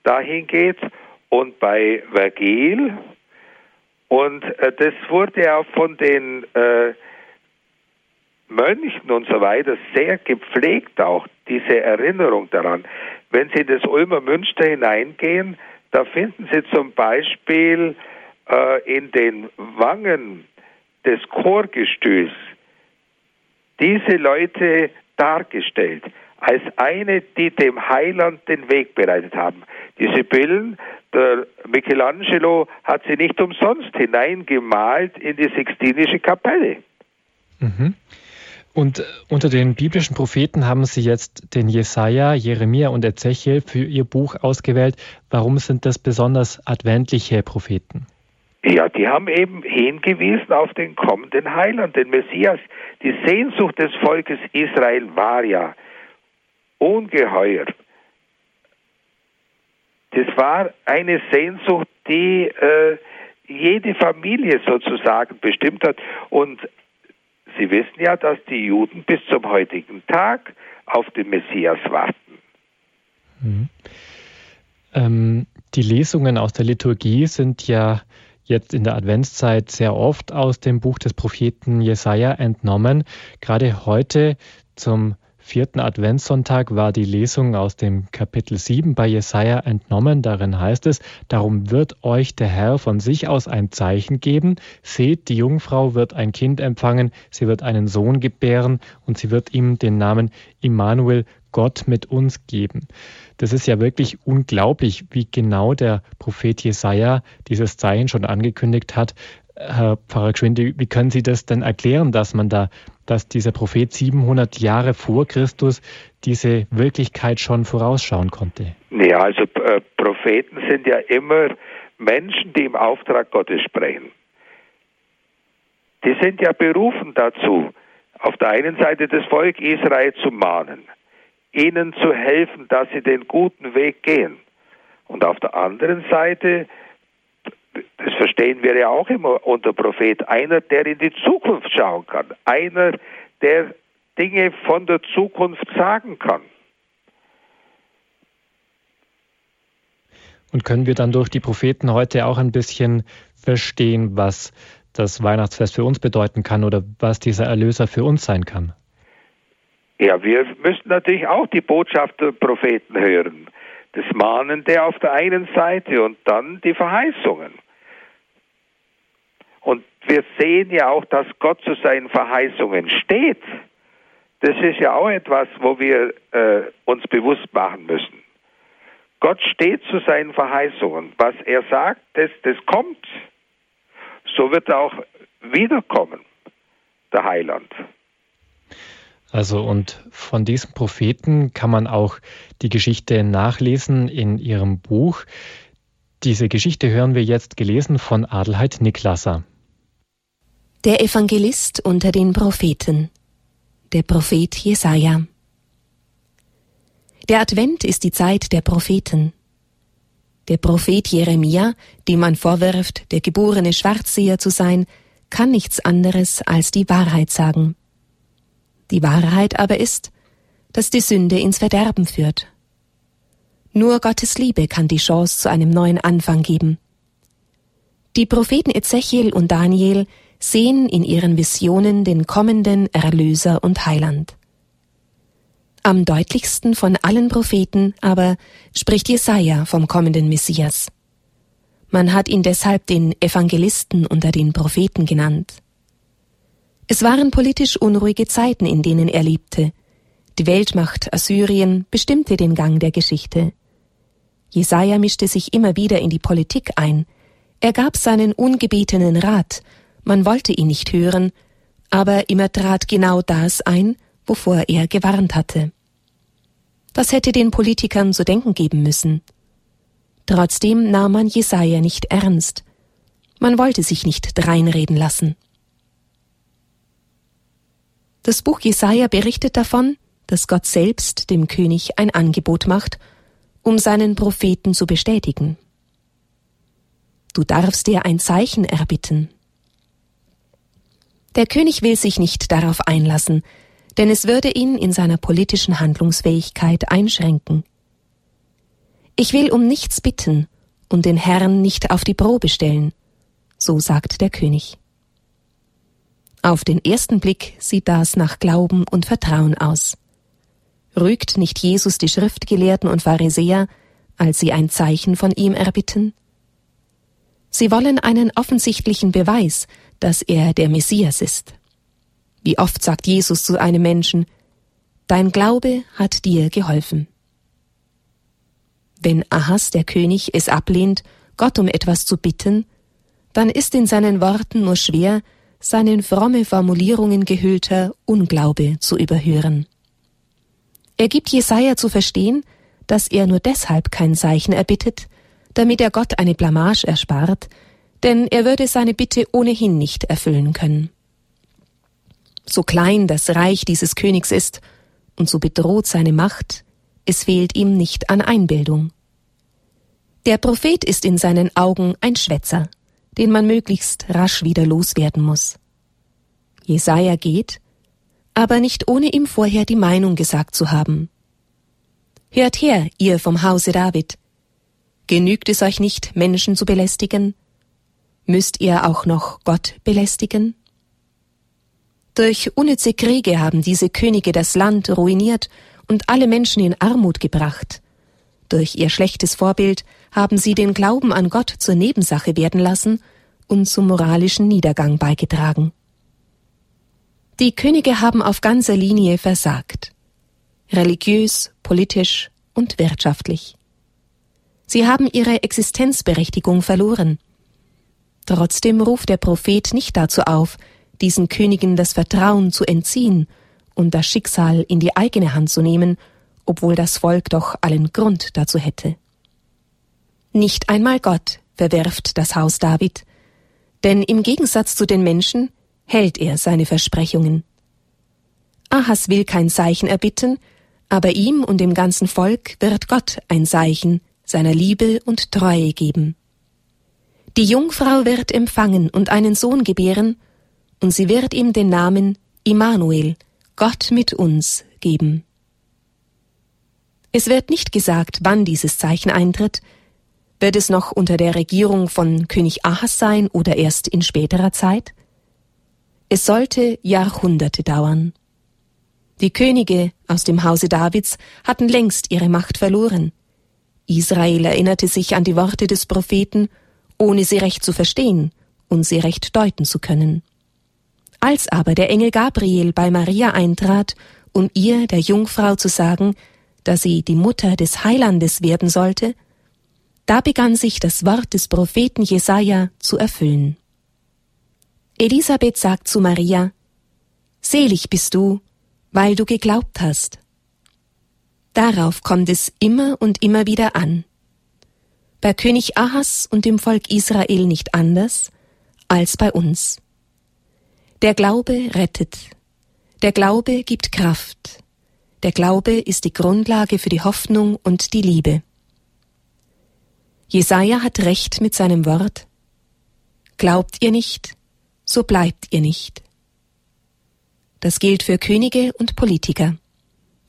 dahin geht, und bei Vergil. Und äh, das wurde auch von den äh, Mönchen und so weiter sehr gepflegt auch, diese Erinnerung daran. Wenn Sie in das Ulmer Münster hineingehen, da finden Sie zum Beispiel äh, in den Wangen des Chorgestühls diese Leute dargestellt als eine, die dem Heiland den Weg bereitet haben. Diese Billen, der Michelangelo hat sie nicht umsonst hineingemalt in die Sixtinische Kapelle. Mhm. Und unter den biblischen Propheten haben Sie jetzt den Jesaja, Jeremia und Ezechiel für Ihr Buch ausgewählt. Warum sind das besonders adventliche Propheten? Ja, die haben eben hingewiesen auf den kommenden Heiland, den Messias. Die Sehnsucht des Volkes Israel war ja ungeheuer. Das war eine Sehnsucht, die äh, jede Familie sozusagen bestimmt hat. Und Sie wissen ja, dass die Juden bis zum heutigen Tag auf den Messias warten. Mhm. Ähm, die Lesungen aus der Liturgie sind ja jetzt in der Adventszeit sehr oft aus dem Buch des Propheten Jesaja entnommen. Gerade heute zum vierten Adventssonntag war die Lesung aus dem Kapitel 7 bei Jesaja entnommen. Darin heißt es, darum wird euch der Herr von sich aus ein Zeichen geben. Seht, die Jungfrau wird ein Kind empfangen, sie wird einen Sohn gebären und sie wird ihm den Namen Immanuel, Gott mit uns geben. Das ist ja wirklich unglaublich, wie genau der Prophet Jesaja dieses Zeichen schon angekündigt hat. Herr Pfarrer Gschwinde, wie können Sie das denn erklären, dass man da dass dieser Prophet 700 Jahre vor Christus diese Wirklichkeit schon vorausschauen konnte? Ja, also äh, Propheten sind ja immer Menschen, die im Auftrag Gottes sprechen. Die sind ja berufen dazu, auf der einen Seite das Volk Israel zu mahnen, ihnen zu helfen, dass sie den guten Weg gehen. Und auf der anderen Seite das verstehen wir ja auch immer unter Prophet, einer, der in die Zukunft schauen kann, einer, der Dinge von der Zukunft sagen kann. Und können wir dann durch die Propheten heute auch ein bisschen verstehen, was das Weihnachtsfest für uns bedeuten kann oder was dieser Erlöser für uns sein kann? Ja, wir müssen natürlich auch die Botschaft der Propheten hören. Das Mahnende auf der einen Seite und dann die Verheißungen. Wir sehen ja auch, dass Gott zu seinen Verheißungen steht. Das ist ja auch etwas, wo wir äh, uns bewusst machen müssen. Gott steht zu seinen Verheißungen. Was er sagt, das, das kommt. So wird er auch wiederkommen, der Heiland. Also und von diesem Propheten kann man auch die Geschichte nachlesen in ihrem Buch. Diese Geschichte hören wir jetzt gelesen von Adelheid Niklasser. Der Evangelist unter den Propheten. Der Prophet Jesaja. Der Advent ist die Zeit der Propheten. Der Prophet Jeremia, dem man vorwirft, der geborene Schwarzseher zu sein, kann nichts anderes als die Wahrheit sagen. Die Wahrheit aber ist, dass die Sünde ins Verderben führt. Nur Gottes Liebe kann die Chance zu einem neuen Anfang geben. Die Propheten Ezechiel und Daniel sehen in ihren Visionen den kommenden Erlöser und Heiland. Am deutlichsten von allen Propheten aber spricht Jesaja vom kommenden Messias. Man hat ihn deshalb den Evangelisten unter den Propheten genannt. Es waren politisch unruhige Zeiten, in denen er lebte. Die Weltmacht Assyrien bestimmte den Gang der Geschichte. Jesaja mischte sich immer wieder in die Politik ein. Er gab seinen ungebetenen Rat. Man wollte ihn nicht hören, aber immer trat genau das ein, wovor er gewarnt hatte. Das hätte den Politikern zu denken geben müssen. Trotzdem nahm man Jesaja nicht ernst. Man wollte sich nicht dreinreden lassen. Das Buch Jesaja berichtet davon, dass Gott selbst dem König ein Angebot macht, um seinen Propheten zu bestätigen. Du darfst dir ein Zeichen erbitten. Der König will sich nicht darauf einlassen, denn es würde ihn in seiner politischen Handlungsfähigkeit einschränken. Ich will um nichts bitten und den Herrn nicht auf die Probe stellen, so sagt der König. Auf den ersten Blick sieht das nach Glauben und Vertrauen aus. Rügt nicht Jesus die Schriftgelehrten und Pharisäer, als sie ein Zeichen von ihm erbitten? Sie wollen einen offensichtlichen Beweis, dass er der Messias ist. Wie oft sagt Jesus zu einem Menschen, Dein Glaube hat dir geholfen. Wenn Ahas, der König, es ablehnt, Gott um etwas zu bitten, dann ist in seinen Worten nur schwer, seinen fromme Formulierungen gehüllter Unglaube zu überhören. Er gibt Jesaja zu verstehen, dass er nur deshalb kein Zeichen erbittet, damit er Gott eine Blamage erspart, denn er würde seine Bitte ohnehin nicht erfüllen können so klein das Reich dieses Königs ist und so bedroht seine Macht, es fehlt ihm nicht an Einbildung. Der Prophet ist in seinen Augen ein Schwätzer, den man möglichst rasch wieder loswerden muss. Jesaja geht, aber nicht ohne ihm vorher die Meinung gesagt zu haben. Hört her, ihr vom Hause David. Genügt es euch nicht, Menschen zu belästigen? Müsst ihr auch noch Gott belästigen? Durch unnütze Kriege haben diese Könige das Land ruiniert und alle Menschen in Armut gebracht. Durch ihr schlechtes Vorbild haben sie den Glauben an Gott zur Nebensache werden lassen und zum moralischen Niedergang beigetragen. Die Könige haben auf ganzer Linie versagt. Religiös, politisch und wirtschaftlich. Sie haben ihre Existenzberechtigung verloren. Trotzdem ruft der Prophet nicht dazu auf, diesen Königen das Vertrauen zu entziehen und das Schicksal in die eigene Hand zu nehmen, obwohl das Volk doch allen Grund dazu hätte. Nicht einmal Gott verwerft das Haus David, denn im Gegensatz zu den Menschen hält er seine Versprechungen. Ahas will kein Zeichen erbitten, aber ihm und dem ganzen Volk wird Gott ein Zeichen seiner Liebe und Treue geben. Die Jungfrau wird empfangen und einen Sohn gebären, und sie wird ihm den Namen Immanuel, Gott mit uns, geben. Es wird nicht gesagt, wann dieses Zeichen eintritt. Wird es noch unter der Regierung von König Ahas sein oder erst in späterer Zeit? Es sollte Jahrhunderte dauern. Die Könige aus dem Hause Davids hatten längst ihre Macht verloren. Israel erinnerte sich an die Worte des Propheten, ohne sie recht zu verstehen und sie recht deuten zu können. Als aber der Engel Gabriel bei Maria eintrat, um ihr, der Jungfrau, zu sagen, dass sie die Mutter des Heilandes werden sollte, da begann sich das Wort des Propheten Jesaja zu erfüllen. Elisabeth sagt zu Maria, Selig bist du, weil du geglaubt hast. Darauf kommt es immer und immer wieder an. Bei König Ahas und dem Volk Israel nicht anders als bei uns. Der Glaube rettet. Der Glaube gibt Kraft. Der Glaube ist die Grundlage für die Hoffnung und die Liebe. Jesaja hat recht mit seinem Wort. Glaubt ihr nicht, so bleibt ihr nicht. Das gilt für Könige und Politiker.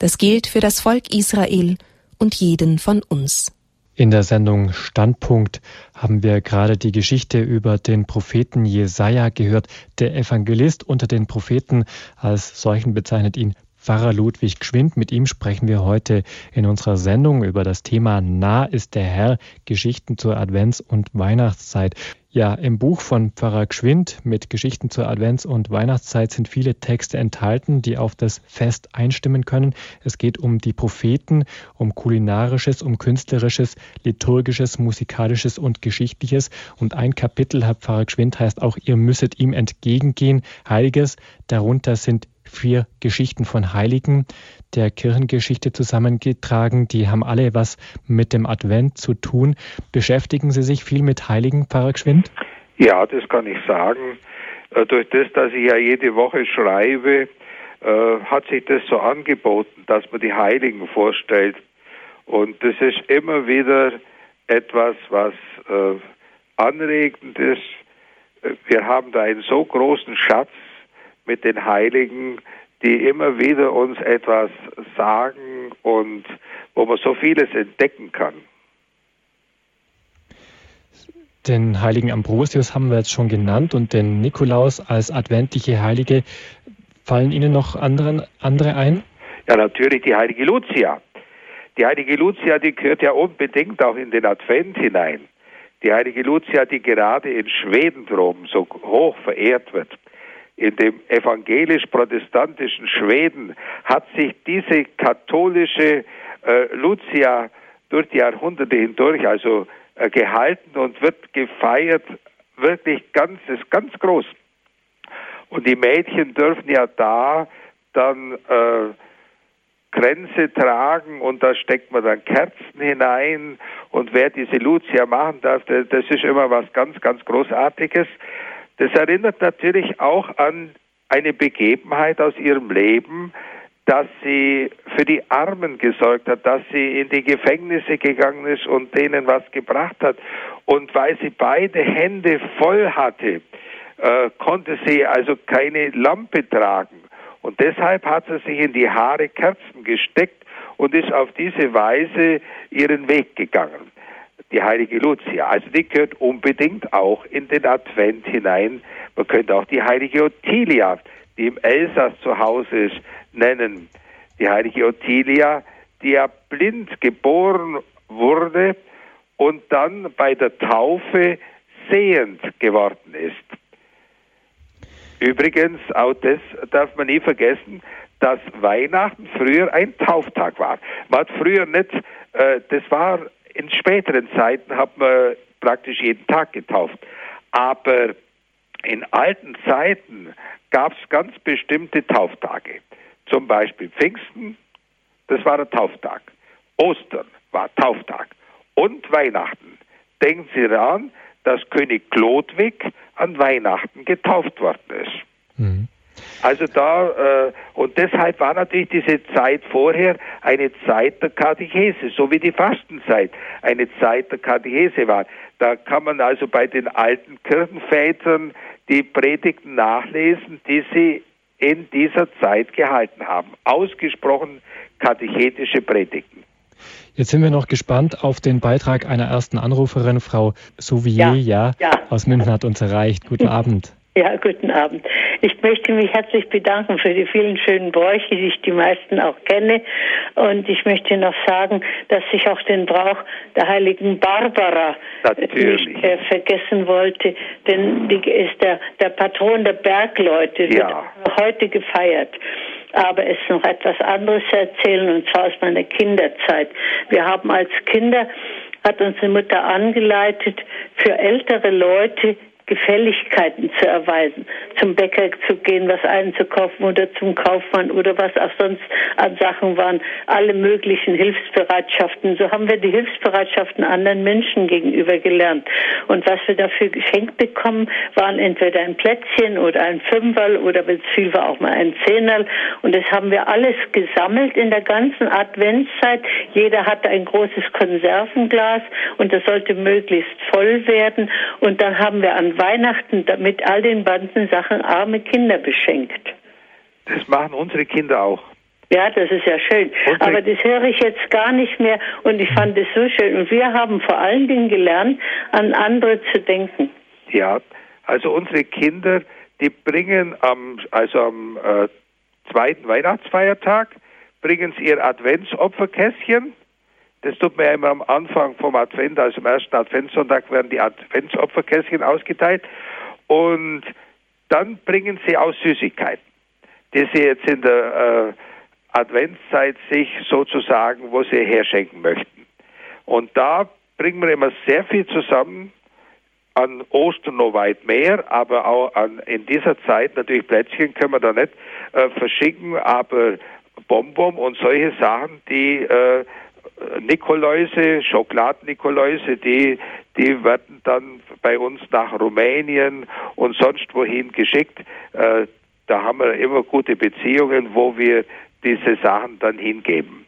Das gilt für das Volk Israel und jeden von uns. In der Sendung Standpunkt haben wir gerade die Geschichte über den Propheten Jesaja gehört. Der Evangelist unter den Propheten als solchen bezeichnet ihn Pfarrer Ludwig Gschwind. Mit ihm sprechen wir heute in unserer Sendung über das Thema Nah ist der Herr, Geschichten zur Advents- und Weihnachtszeit. Ja, im Buch von Pfarrer Gschwind mit Geschichten zur Advents- und Weihnachtszeit sind viele Texte enthalten, die auf das Fest einstimmen können. Es geht um die Propheten, um kulinarisches, um künstlerisches, liturgisches, musikalisches und geschichtliches. Und ein Kapitel, Herr Pfarrer Gschwind, heißt auch, ihr müsstet ihm entgegengehen, Heiliges. Darunter sind vier Geschichten von Heiligen der Kirchengeschichte zusammengetragen. Die haben alle was mit dem Advent zu tun. Beschäftigen Sie sich viel mit Heiligen, Pfarrer Gschwind? Ja, das kann ich sagen. Äh, durch das, dass ich ja jede Woche schreibe, äh, hat sich das so angeboten, dass man die Heiligen vorstellt. Und das ist immer wieder etwas, was äh, anregend ist. Wir haben da einen so großen Schatz mit den Heiligen, die immer wieder uns etwas sagen und wo man so vieles entdecken kann. Den heiligen Ambrosius haben wir jetzt schon genannt und den Nikolaus als adventliche Heilige. Fallen Ihnen noch anderen, andere ein? Ja, natürlich die heilige Lucia. Die heilige Lucia, die gehört ja unbedingt auch in den Advent hinein. Die heilige Lucia, die gerade in Schweden drum so hoch verehrt wird in dem evangelisch-protestantischen Schweden hat sich diese katholische äh, Lucia durch die Jahrhunderte hindurch also äh, gehalten und wird gefeiert, wirklich ganz, ist ganz groß. Und die Mädchen dürfen ja da dann äh, Kränze tragen und da steckt man dann Kerzen hinein und wer diese Lucia machen darf, das ist immer was ganz, ganz Großartiges. Das erinnert natürlich auch an eine Begebenheit aus ihrem Leben, dass sie für die Armen gesorgt hat, dass sie in die Gefängnisse gegangen ist und denen was gebracht hat. Und weil sie beide Hände voll hatte, äh, konnte sie also keine Lampe tragen. Und deshalb hat sie sich in die Haare Kerzen gesteckt und ist auf diese Weise ihren Weg gegangen die heilige Lucia. Also die gehört unbedingt auch in den Advent hinein. Man könnte auch die heilige Ottilia, die im Elsass zu Hause ist, nennen. Die heilige Ottilia, die ja blind geboren wurde und dann bei der Taufe sehend geworden ist. Übrigens, auch das darf man nie vergessen, dass Weihnachten früher ein Tauftag war. Man hat früher nicht, äh, das war in späteren Zeiten hat man praktisch jeden Tag getauft. Aber in alten Zeiten gab es ganz bestimmte Tauftage. Zum Beispiel Pfingsten, das war der Tauftag. Ostern war Tauftag. Und Weihnachten. Denken Sie daran, dass König Chlodwig an Weihnachten getauft worden ist. Mhm. Also da, äh, und deshalb war natürlich diese Zeit vorher eine Zeit der Katechese, so wie die Fastenzeit eine Zeit der Katechese war. Da kann man also bei den alten Kirchenvätern die Predigten nachlesen, die sie in dieser Zeit gehalten haben. Ausgesprochen katechetische Predigten. Jetzt sind wir noch gespannt auf den Beitrag einer ersten Anruferin, Frau Souvier, ja, ja, aus München hat uns erreicht. Guten Abend. Ja, guten Abend. Ich möchte mich herzlich bedanken für die vielen schönen Bräuche, die ich die meisten auch kenne. Und ich möchte noch sagen, dass ich auch den Brauch der heiligen Barbara Natürlich. nicht äh, vergessen wollte, denn die ist der, der Patron der Bergleute, ja. wird heute gefeiert aber es noch etwas anderes erzählen, und zwar aus meiner Kinderzeit. Wir haben als Kinder, hat unsere Mutter angeleitet, für ältere Leute Gefälligkeiten zu erweisen, zum Bäcker zu gehen, was einzukaufen oder zum Kaufmann oder was auch sonst an Sachen waren, alle möglichen Hilfsbereitschaften. So haben wir die Hilfsbereitschaften anderen Menschen gegenüber gelernt. Und was wir dafür geschenkt bekommen, waren entweder ein Plätzchen oder ein Fünferl oder wenn es viel war auch mal ein Zehnerl. Und das haben wir alles gesammelt in der ganzen Adventszeit. Jeder hatte ein großes Konservenglas und das sollte möglichst voll werden. Und dann haben wir an Weihnachten mit all den ganzen Sachen arme Kinder beschenkt. Das machen unsere Kinder auch. Ja, das ist ja schön. Unsere Aber das höre ich jetzt gar nicht mehr und ich fand es so schön. Und wir haben vor allen Dingen gelernt, an andere zu denken. Ja, also unsere Kinder, die bringen am, also am äh, zweiten Weihnachtsfeiertag, bringen sie ihr Adventsopferkästchen das tut man ja immer am Anfang vom Advent, also am ersten Adventssonntag werden die Adventsopferkästchen ausgeteilt und dann bringen sie auch Süßigkeiten, die sie jetzt in der äh, Adventszeit sich sozusagen, wo sie herschenken möchten. Und da bringen wir immer sehr viel zusammen, an Ostern noch weit mehr, aber auch an, in dieser Zeit natürlich Plätzchen können wir da nicht äh, verschicken, aber Bonbon und solche Sachen, die äh, Nikoläuse, Schokoladen-Nikoläuse, die, die werden dann bei uns nach Rumänien und sonst wohin geschickt. Äh, da haben wir immer gute Beziehungen, wo wir diese Sachen dann hingeben.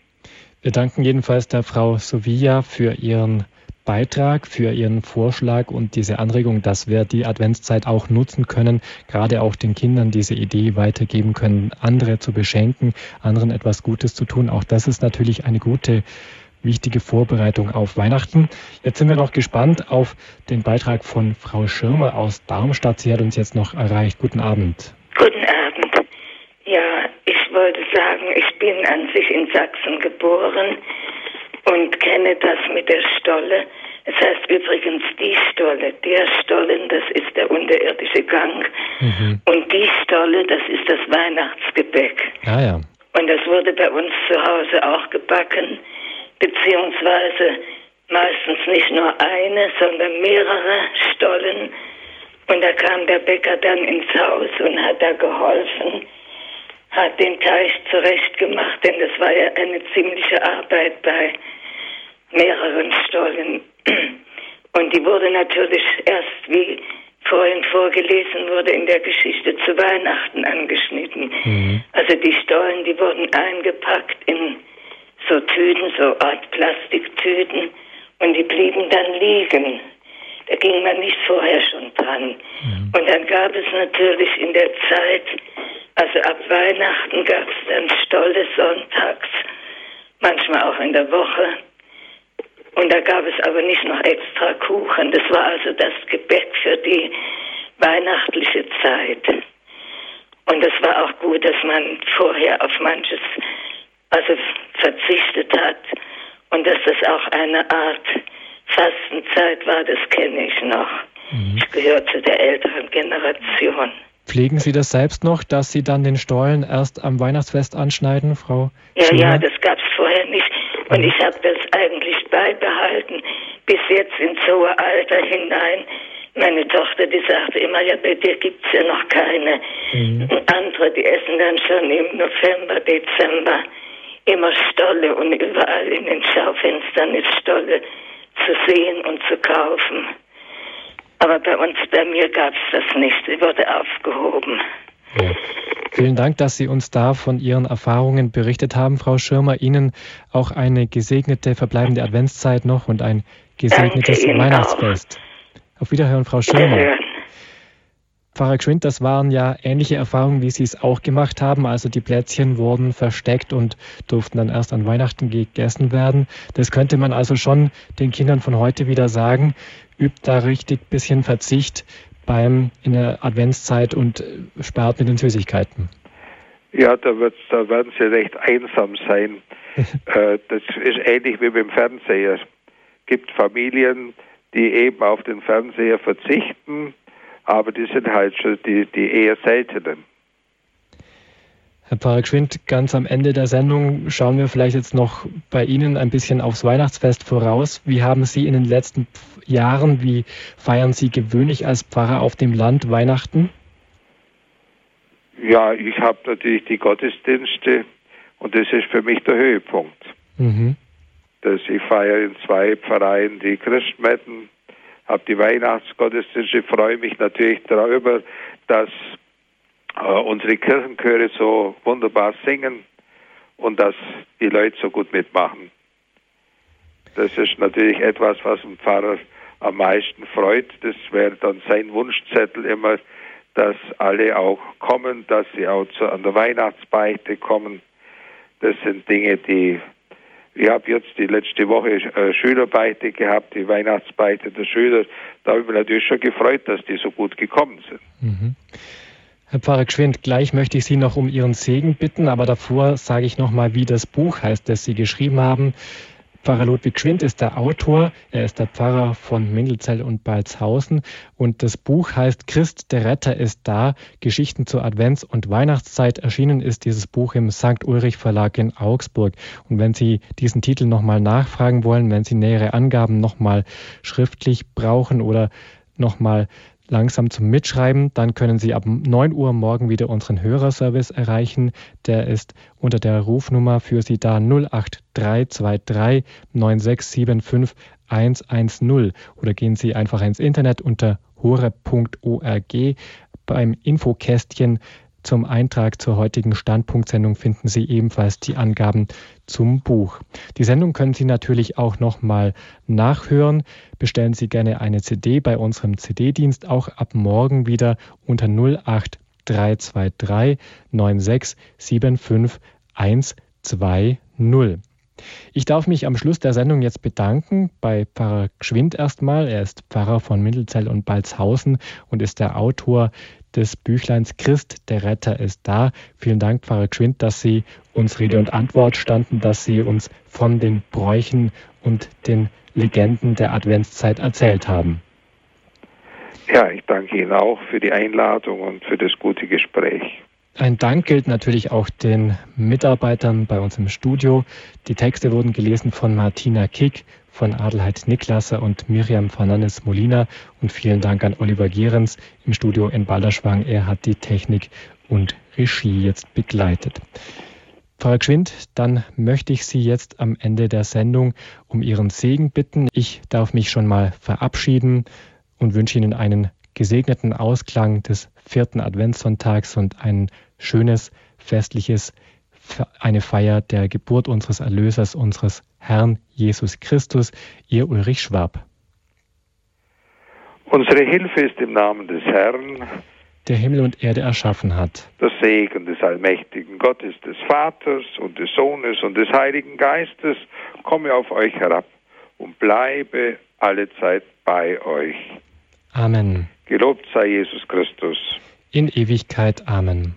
Wir danken jedenfalls der Frau Sovia für ihren Beitrag, für Ihren Vorschlag und diese Anregung, dass wir die Adventszeit auch nutzen können, gerade auch den Kindern diese Idee weitergeben können, andere zu beschenken, anderen etwas Gutes zu tun. Auch das ist natürlich eine gute wichtige Vorbereitung auf Weihnachten. Jetzt sind wir noch gespannt auf den Beitrag von Frau Schirmer aus Darmstadt. Sie hat uns jetzt noch erreicht. Guten Abend. Guten Abend. Ja, ich wollte sagen, ich bin an sich in Sachsen geboren und kenne das mit der Stolle. Es heißt übrigens die Stolle. Der Stollen, das ist der unterirdische Gang. Mhm. Und die Stolle, das ist das Weihnachtsgebäck. Ah ja. Und das wurde bei uns zu Hause auch gebacken beziehungsweise meistens nicht nur eine, sondern mehrere Stollen. Und da kam der Bäcker dann ins Haus und hat da geholfen, hat den Teich zurechtgemacht, denn das war ja eine ziemliche Arbeit bei mehreren Stollen. Und die wurde natürlich erst, wie vorhin vorgelesen wurde, in der Geschichte zu Weihnachten angeschnitten. Mhm. Also die Stollen, die wurden eingepackt in so Tüten, so Art Plastiktüten und die blieben dann liegen. Da ging man nicht vorher schon dran. Mhm. Und dann gab es natürlich in der Zeit, also ab Weihnachten gab es dann Stolle sonntags, manchmal auch in der Woche. Und da gab es aber nicht noch extra Kuchen. Das war also das Gebäck für die weihnachtliche Zeit. Und es war auch gut, dass man vorher auf manches also verzichtet hat und dass das auch eine Art Fastenzeit war, das kenne ich noch. Mhm. Ich gehöre zu der älteren Generation. Pflegen Sie das selbst noch, dass Sie dann den Stollen erst am Weihnachtsfest anschneiden, Frau? Ja, Schuler? ja, das gab es vorher nicht. Und ich habe das eigentlich beibehalten, bis jetzt ins hohe Alter hinein. Meine Tochter, die sagte immer, ja, bei dir gibt es ja noch keine. Mhm. Andere, die essen dann schon im November, Dezember immer Stolle und überall in den Schaufenstern ist Stolle zu sehen und zu kaufen. Aber bei uns, bei mir gab es das nicht. Sie wurde aufgehoben. Ja. Vielen Dank, dass Sie uns da von Ihren Erfahrungen berichtet haben, Frau Schirmer. Ihnen auch eine gesegnete verbleibende Adventszeit noch und ein gesegnetes Weihnachtsfest. Auch. Auf Wiederhören, Frau Schirmer. Wiederhören. Pfarrer Gschwind, das waren ja ähnliche Erfahrungen, wie Sie es auch gemacht haben. Also die Plätzchen wurden versteckt und durften dann erst an Weihnachten gegessen werden. Das könnte man also schon den Kindern von heute wieder sagen. Übt da richtig bisschen Verzicht beim in der Adventszeit und spart mit den Süßigkeiten. Ja, da, wird, da werden sie recht einsam sein. Äh, das ist ähnlich wie beim Fernseher. Es gibt Familien, die eben auf den Fernseher verzichten aber die sind halt schon die, die eher seltenen. Herr Pfarrer Geschwind, ganz am Ende der Sendung schauen wir vielleicht jetzt noch bei Ihnen ein bisschen aufs Weihnachtsfest voraus. Wie haben Sie in den letzten Jahren, wie feiern Sie gewöhnlich als Pfarrer auf dem Land Weihnachten? Ja, ich habe natürlich die Gottesdienste und das ist für mich der Höhepunkt. Mhm. Dass ich feiere in zwei Pfarreien die Christmetten, habe die Weihnachtsgottesdienste, freue mich natürlich darüber, dass äh, unsere Kirchenchöre so wunderbar singen und dass die Leute so gut mitmachen. Das ist natürlich etwas, was ein Pfarrer am meisten freut. Das wäre dann sein Wunschzettel immer, dass alle auch kommen, dass sie auch zu, an der Weihnachtsbeichte kommen. Das sind Dinge, die ich habe jetzt die letzte Woche äh, Schülerbeichte gehabt, die Weihnachtsbeichte der Schüler. Da habe ich mich natürlich schon gefreut, dass die so gut gekommen sind. Mhm. Herr Pfarrer Geschwind, gleich möchte ich Sie noch um Ihren Segen bitten, aber davor sage ich noch mal, wie das Buch heißt, das Sie geschrieben haben. Pfarrer Ludwig Schwind ist der Autor, er ist der Pfarrer von Mindelzell und Balzhausen und das Buch heißt Christ, der Retter ist da, Geschichten zur Advents- und Weihnachtszeit. Erschienen ist dieses Buch im St. Ulrich Verlag in Augsburg. Und wenn Sie diesen Titel nochmal nachfragen wollen, wenn Sie nähere Angaben nochmal schriftlich brauchen oder nochmal langsam zum Mitschreiben. Dann können Sie ab 9 Uhr morgen wieder unseren Hörerservice erreichen. Der ist unter der Rufnummer für Sie da 08323 9675 110 oder gehen Sie einfach ins Internet unter hore.org beim Infokästchen zum Eintrag zur heutigen Standpunktsendung finden Sie ebenfalls die Angaben zum Buch. Die Sendung können Sie natürlich auch nochmal nachhören. Bestellen Sie gerne eine CD bei unserem CD-Dienst auch ab morgen wieder unter 08323 96 75 120. Ich darf mich am Schluss der Sendung jetzt bedanken bei Pfarrer Gschwind erstmal. Er ist Pfarrer von Mindelzell und Balzhausen und ist der Autor des Büchleins Christ, der Retter ist da. Vielen Dank, Pfarrer Gschwind, dass Sie uns Rede und Antwort standen, dass Sie uns von den Bräuchen und den Legenden der Adventszeit erzählt haben. Ja, ich danke Ihnen auch für die Einladung und für das gute Gespräch. Ein Dank gilt natürlich auch den Mitarbeitern bei uns im Studio. Die Texte wurden gelesen von Martina Kick, von Adelheid Niklasser und Miriam Fernandes Molina. Und vielen Dank an Oliver Gehrens im Studio in Balderschwang. Er hat die Technik und Regie jetzt begleitet. Frau Geschwind, dann möchte ich Sie jetzt am Ende der Sendung um Ihren Segen bitten. Ich darf mich schon mal verabschieden und wünsche Ihnen einen gesegneten Ausklang des vierten Adventssonntags und ein schönes, festliches, eine Feier der Geburt unseres Erlösers, unseres Herrn Jesus Christus, Ihr Ulrich Schwab. Unsere Hilfe ist im Namen des Herrn, der Himmel und Erde erschaffen hat. Der Segen des allmächtigen Gottes, des Vaters und des Sohnes und des Heiligen Geistes komme auf euch herab und bleibe alle Zeit bei euch. Amen. Gelobt sei Jesus Christus. In Ewigkeit. Amen.